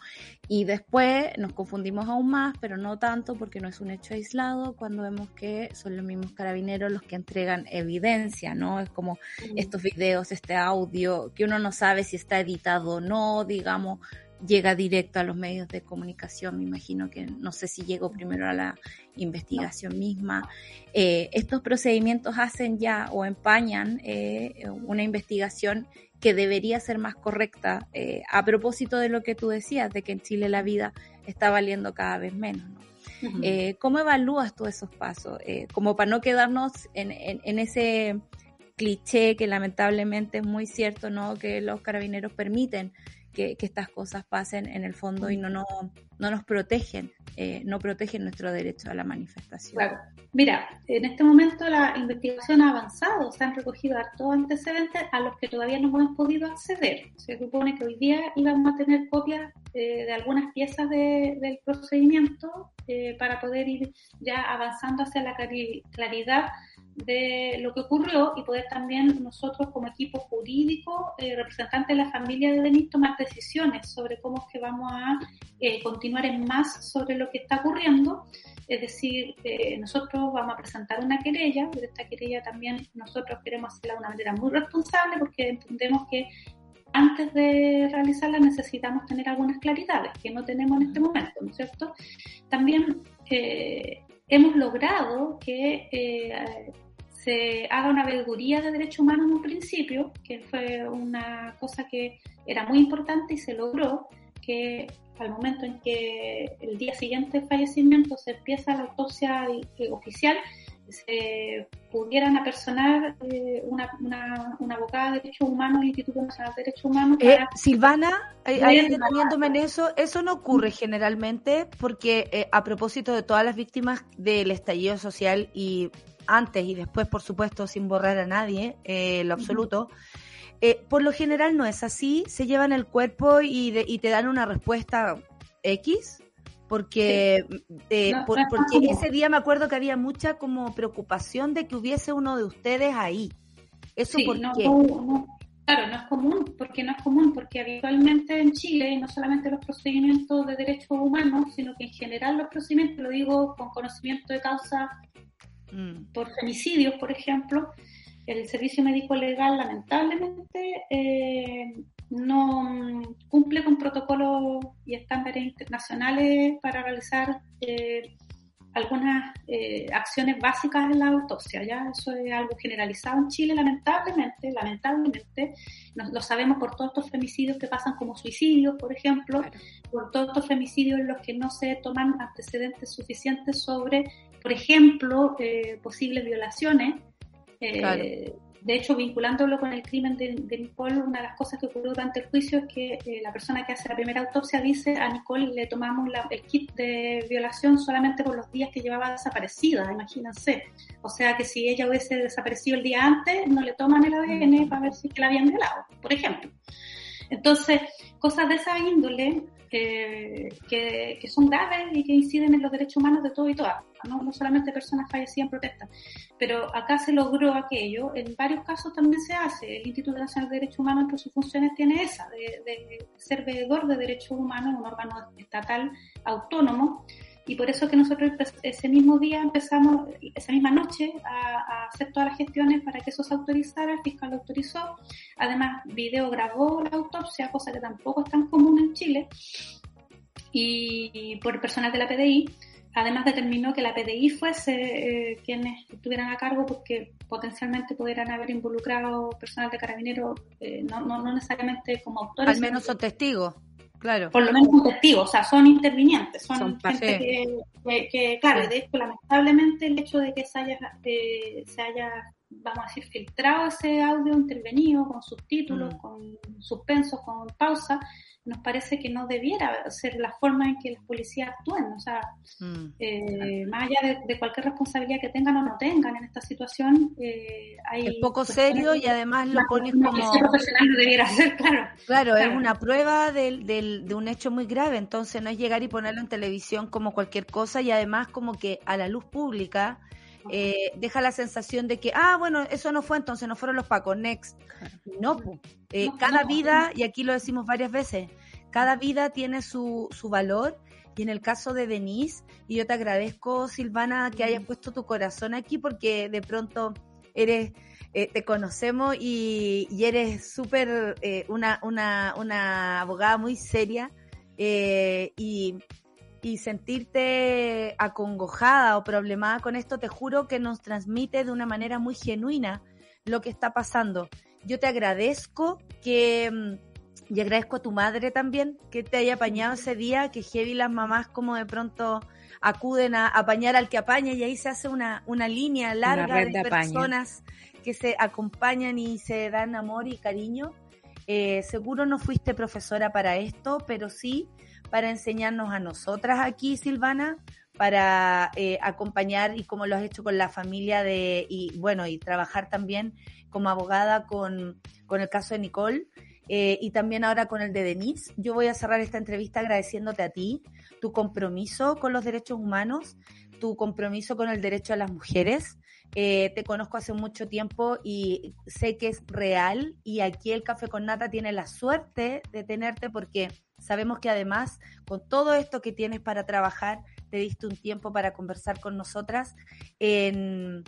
Speaker 3: Y después nos confundimos aún más, pero no tanto porque no es un hecho aislado cuando vemos que son los mismos carabineros los que entregan evidencia, ¿no? Es como mm. estos videos, este audio, que uno no sabe si está editado o no, digamos, llega directo a los medios de comunicación, me imagino que no sé si llegó primero a la investigación misma. Eh, estos procedimientos hacen ya o empañan eh, una investigación que debería ser más correcta eh, a propósito de lo que tú decías, de que en Chile la vida está valiendo cada vez menos. ¿Cómo evalúas tú esos pasos? como para no quedarnos en, en ese cliché que lamentablemente es muy cierto, ¿no? Que los carabineros permiten que, estas cosas pasen en el fondo y no, no, no nos protegen, eh, no protegen nuestro derecho a la manifestación.
Speaker 4: Claro. Mira, en este momento la investigación ha avanzado, se han recogido hartos antecedentes a los que todavía no hemos podido acceder. Se supone que hoy día íbamos a tener copias eh, de algunas piezas del procedimiento eh, para poder ir ya avanzando hacia la claridad de lo que ocurrió y poder también nosotros como equipo jurídico, eh, representante de la familia de Denis, tomar decisiones sobre cómo es que vamos a eh, continuar en más sobre lo que está ocurriendo. Es decir, eh, nosotros vamos a presentar una querella, pero esta querella también nosotros queremos hacerla de una manera muy responsable porque entendemos que antes de realizarla necesitamos tener algunas claridades que no tenemos en este momento, ¿no es cierto? También hemos logrado que se haga una veeduría de derechos humanos en un principio, que fue una cosa que era muy importante y se logró, que al momento en que el día siguiente del fallecimiento se empieza la autopsia eh, oficial, se pudieran apersonar eh, una, una, abogada de derechos humanos, Instituto Nacional de Derechos Humanos.
Speaker 2: Eh, Silvana, ahí deteniéndome en eso, eso no ocurre generalmente porque a propósito de todas las víctimas del estallido social y antes y después, por supuesto, sin borrar a nadie, eh, lo absoluto. Eh, por lo general no es así, se llevan el cuerpo y, y te dan una respuesta X, porque, eh, porque ese día me acuerdo que había mucha como preocupación de que hubiese uno de ustedes ahí. ¿Eso por qué?
Speaker 4: claro, no es común, porque no es común, porque habitualmente en Chile, y no solamente los procedimientos de derechos humanos, sino que en general los procedimientos, lo digo con conocimiento de causa Mm. por femicidios, por ejemplo, el servicio médico legal lamentablemente eh, no cumple con protocolos y estándares internacionales para realizar eh, algunas eh, acciones básicas en la autopsia. Ya eso es algo generalizado en Chile, lamentablemente, lamentablemente, lo sabemos por todos estos femicidios que pasan como suicidios, por ejemplo, por todos estos femicidios en los que no se toman antecedentes suficientes sobre por ejemplo, eh, posibles violaciones. Eh, de hecho, vinculándolo con el crimen de, Nicole, una de las cosas que ocurrió durante el juicio es que eh, la persona que hace la primera autopsia dice a Nicole le tomamos el kit de violación solamente por los días que llevaba desaparecida, imagínense. O sea que si ella hubiese desaparecido el día antes, no le toman el ADN para ver si que la habían violado, por ejemplo. Entonces, cosas de esa índole que, que, son graves y que inciden en los derechos humanos de todo y todas, ¿no? no solamente personas fallecidas en protesta. Pero acá se logró aquello, en varios casos también se hace. El Instituto Nacional de Derechos Humanos, entre sus funciones, tiene esa, de, de ser veedor de derechos humanos, un órgano estatal autónomo y por eso que nosotros ese mismo día empezamos, esa misma noche, a, hacer todas las gestiones para que eso se autorizara, el fiscal lo autorizó, además video grabó la autopsia, cosa que tampoco es tan común en Chile, y por personal de la PDI, además determinó que la PDI fuese eh, quienes estuvieran a cargo porque potencialmente pudieran haber involucrado personal de carabineros, eh, no, no, no, necesariamente como autores.
Speaker 2: Al menos son testigos. Claro.
Speaker 4: Por lo menos un testigo, o sea, son intervinientes, son, gente que, claro, de hecho, lamentablemente el hecho de que se haya, eh, se haya, vamos a decir, filtrado ese audio intervenido con subtítulos, mm. con suspensos, con pausa, nos parece que no debiera ser la forma en que las policías actúen, o sea, mm. eh, más allá de, cualquier responsabilidad que tengan o no tengan en esta situación, eh, hay...
Speaker 2: Es poco serio y además lo pones como...
Speaker 4: profesional no debiera ser, claro.
Speaker 2: Claro, es una prueba del, del, de un hecho muy grave, entonces no es llegar y ponerlo en televisión como cualquier cosa y además como que a la luz pública eh, deja la sensación de que, ah, bueno, eso no fue, entonces no fueron los pacos, next. No, eh, cada vida, y aquí lo decimos varias veces, cada vida tiene su, su valor. Y en el caso de Denise, y yo te agradezco, Silvana, que hayas puesto tu corazón aquí, porque de pronto eres, eh, te conocemos y, eres súper una, una, una abogada muy seria. y y sentirte acongojada o problemada con esto, te juro que nos transmite de una manera muy genuina lo que está pasando. Yo te agradezco que, mm, y agradezco a tu madre también, que te haya apañado ese día, que heavy las mamás como de pronto acuden a apañar al que apaña y ahí se hace una, una línea larga de, personas que se acompañan y se dan amor y cariño. Eh, seguro no fuiste profesora para esto, pero sí para enseñarnos a nosotras aquí, Silvana, para eh, acompañar y como lo has hecho con la familia de, y bueno, y trabajar también como abogada con, con el caso de Nicole. Eh, y también ahora con el de Denise. Yo voy a cerrar esta entrevista agradeciéndote a ti, tu compromiso con los derechos humanos, tu compromiso con el derecho a las mujeres. Eh, te conozco hace mucho tiempo y sé que es real y aquí el Café con Nata tiene la suerte de tenerte porque Sabemos que además, con todo esto que tienes para trabajar, te diste un tiempo para conversar con nosotras en,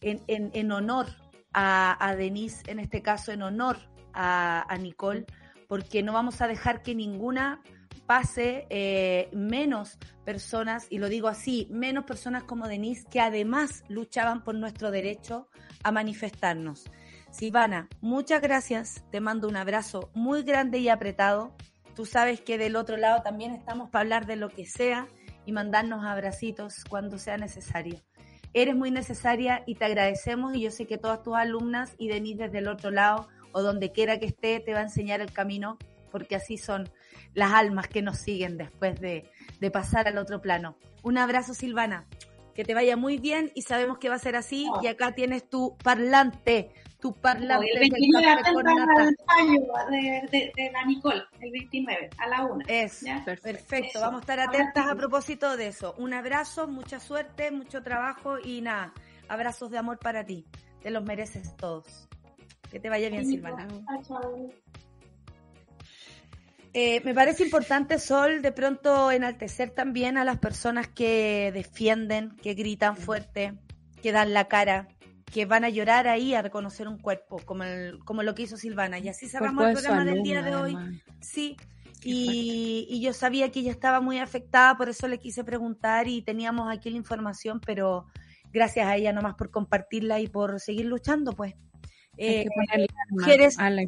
Speaker 2: en, honor a, Denise, en este caso en honor a, Nicole, porque no vamos a dejar que ninguna pase eh, menos personas, y lo digo así, menos personas como Denise, que además luchaban por nuestro derecho a manifestarnos. Silvana, muchas gracias, te mando un abrazo muy grande y apretado. Tú sabes que del otro lado también estamos para hablar de lo que sea y mandarnos abracitos cuando sea necesario. Eres muy necesaria y te agradecemos y yo sé que todas tus alumnas y Denise desde el otro lado o donde quiera que esté te va a enseñar el camino porque así son las almas que nos siguen después de, de pasar al otro plano. Un abrazo Silvana, que te vaya muy bien y sabemos que va a ser así y acá tienes tu parlante, tu parlante.
Speaker 4: el 29 de, de, de, la Nicole, el 29 a la 1.
Speaker 2: Es, perfecto. Vamos a estar atentas a propósito de eso. Un abrazo, mucha suerte, mucho trabajo y nada, abrazos de amor para ti. Te los mereces todos. Que te vaya bien, Silvana. Eh, me parece importante, Sol, de pronto enaltecer también a las personas que defienden, que gritan fuerte, que dan la cara, que van a llorar ahí a reconocer un cuerpo, como, el, como lo que hizo Silvana. Y así cerramos el programa del día de hoy. Sí, y, y, yo sabía que ella estaba muy afectada, por eso le quise preguntar y teníamos aquí la información, pero gracias a ella nomás por compartirla y por seguir luchando, pues.
Speaker 3: Eh, mujeres, a la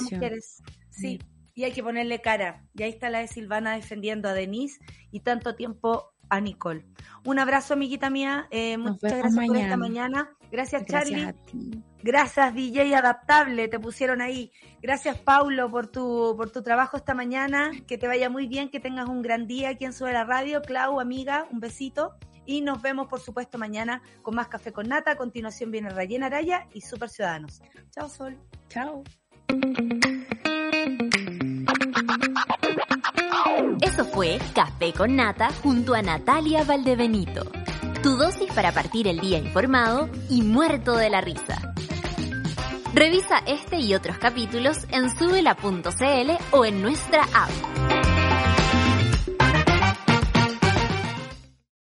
Speaker 2: mujeres. Sí y hay que ponerle cara. Y ahí está la de Silvana defendiendo a Denise y tanto tiempo a Nicole. Un abrazo, amiguita mía. Eh, muchas gracias por esta mañana. Gracias, Charlie. Gracias, DJ Adaptable, te pusieron ahí. Gracias, Paulo, por tu, por tu trabajo esta mañana. Que te vaya muy bien, que tengas un gran día aquí en Sube la Radio. Clau, amiga, un besito. Y nos vemos, por supuesto, mañana con más Café con Nata. A continuación viene Rayena Araya y Super Ciudadanos. Chao, Sol.
Speaker 3: Chao.
Speaker 1: Eso fue Café con Nata junto a Natalia Valdebenito. Tu dosis para partir el día informado y muerto de la risa. Revisa este y otros capítulos en subela.cl o en nuestra app.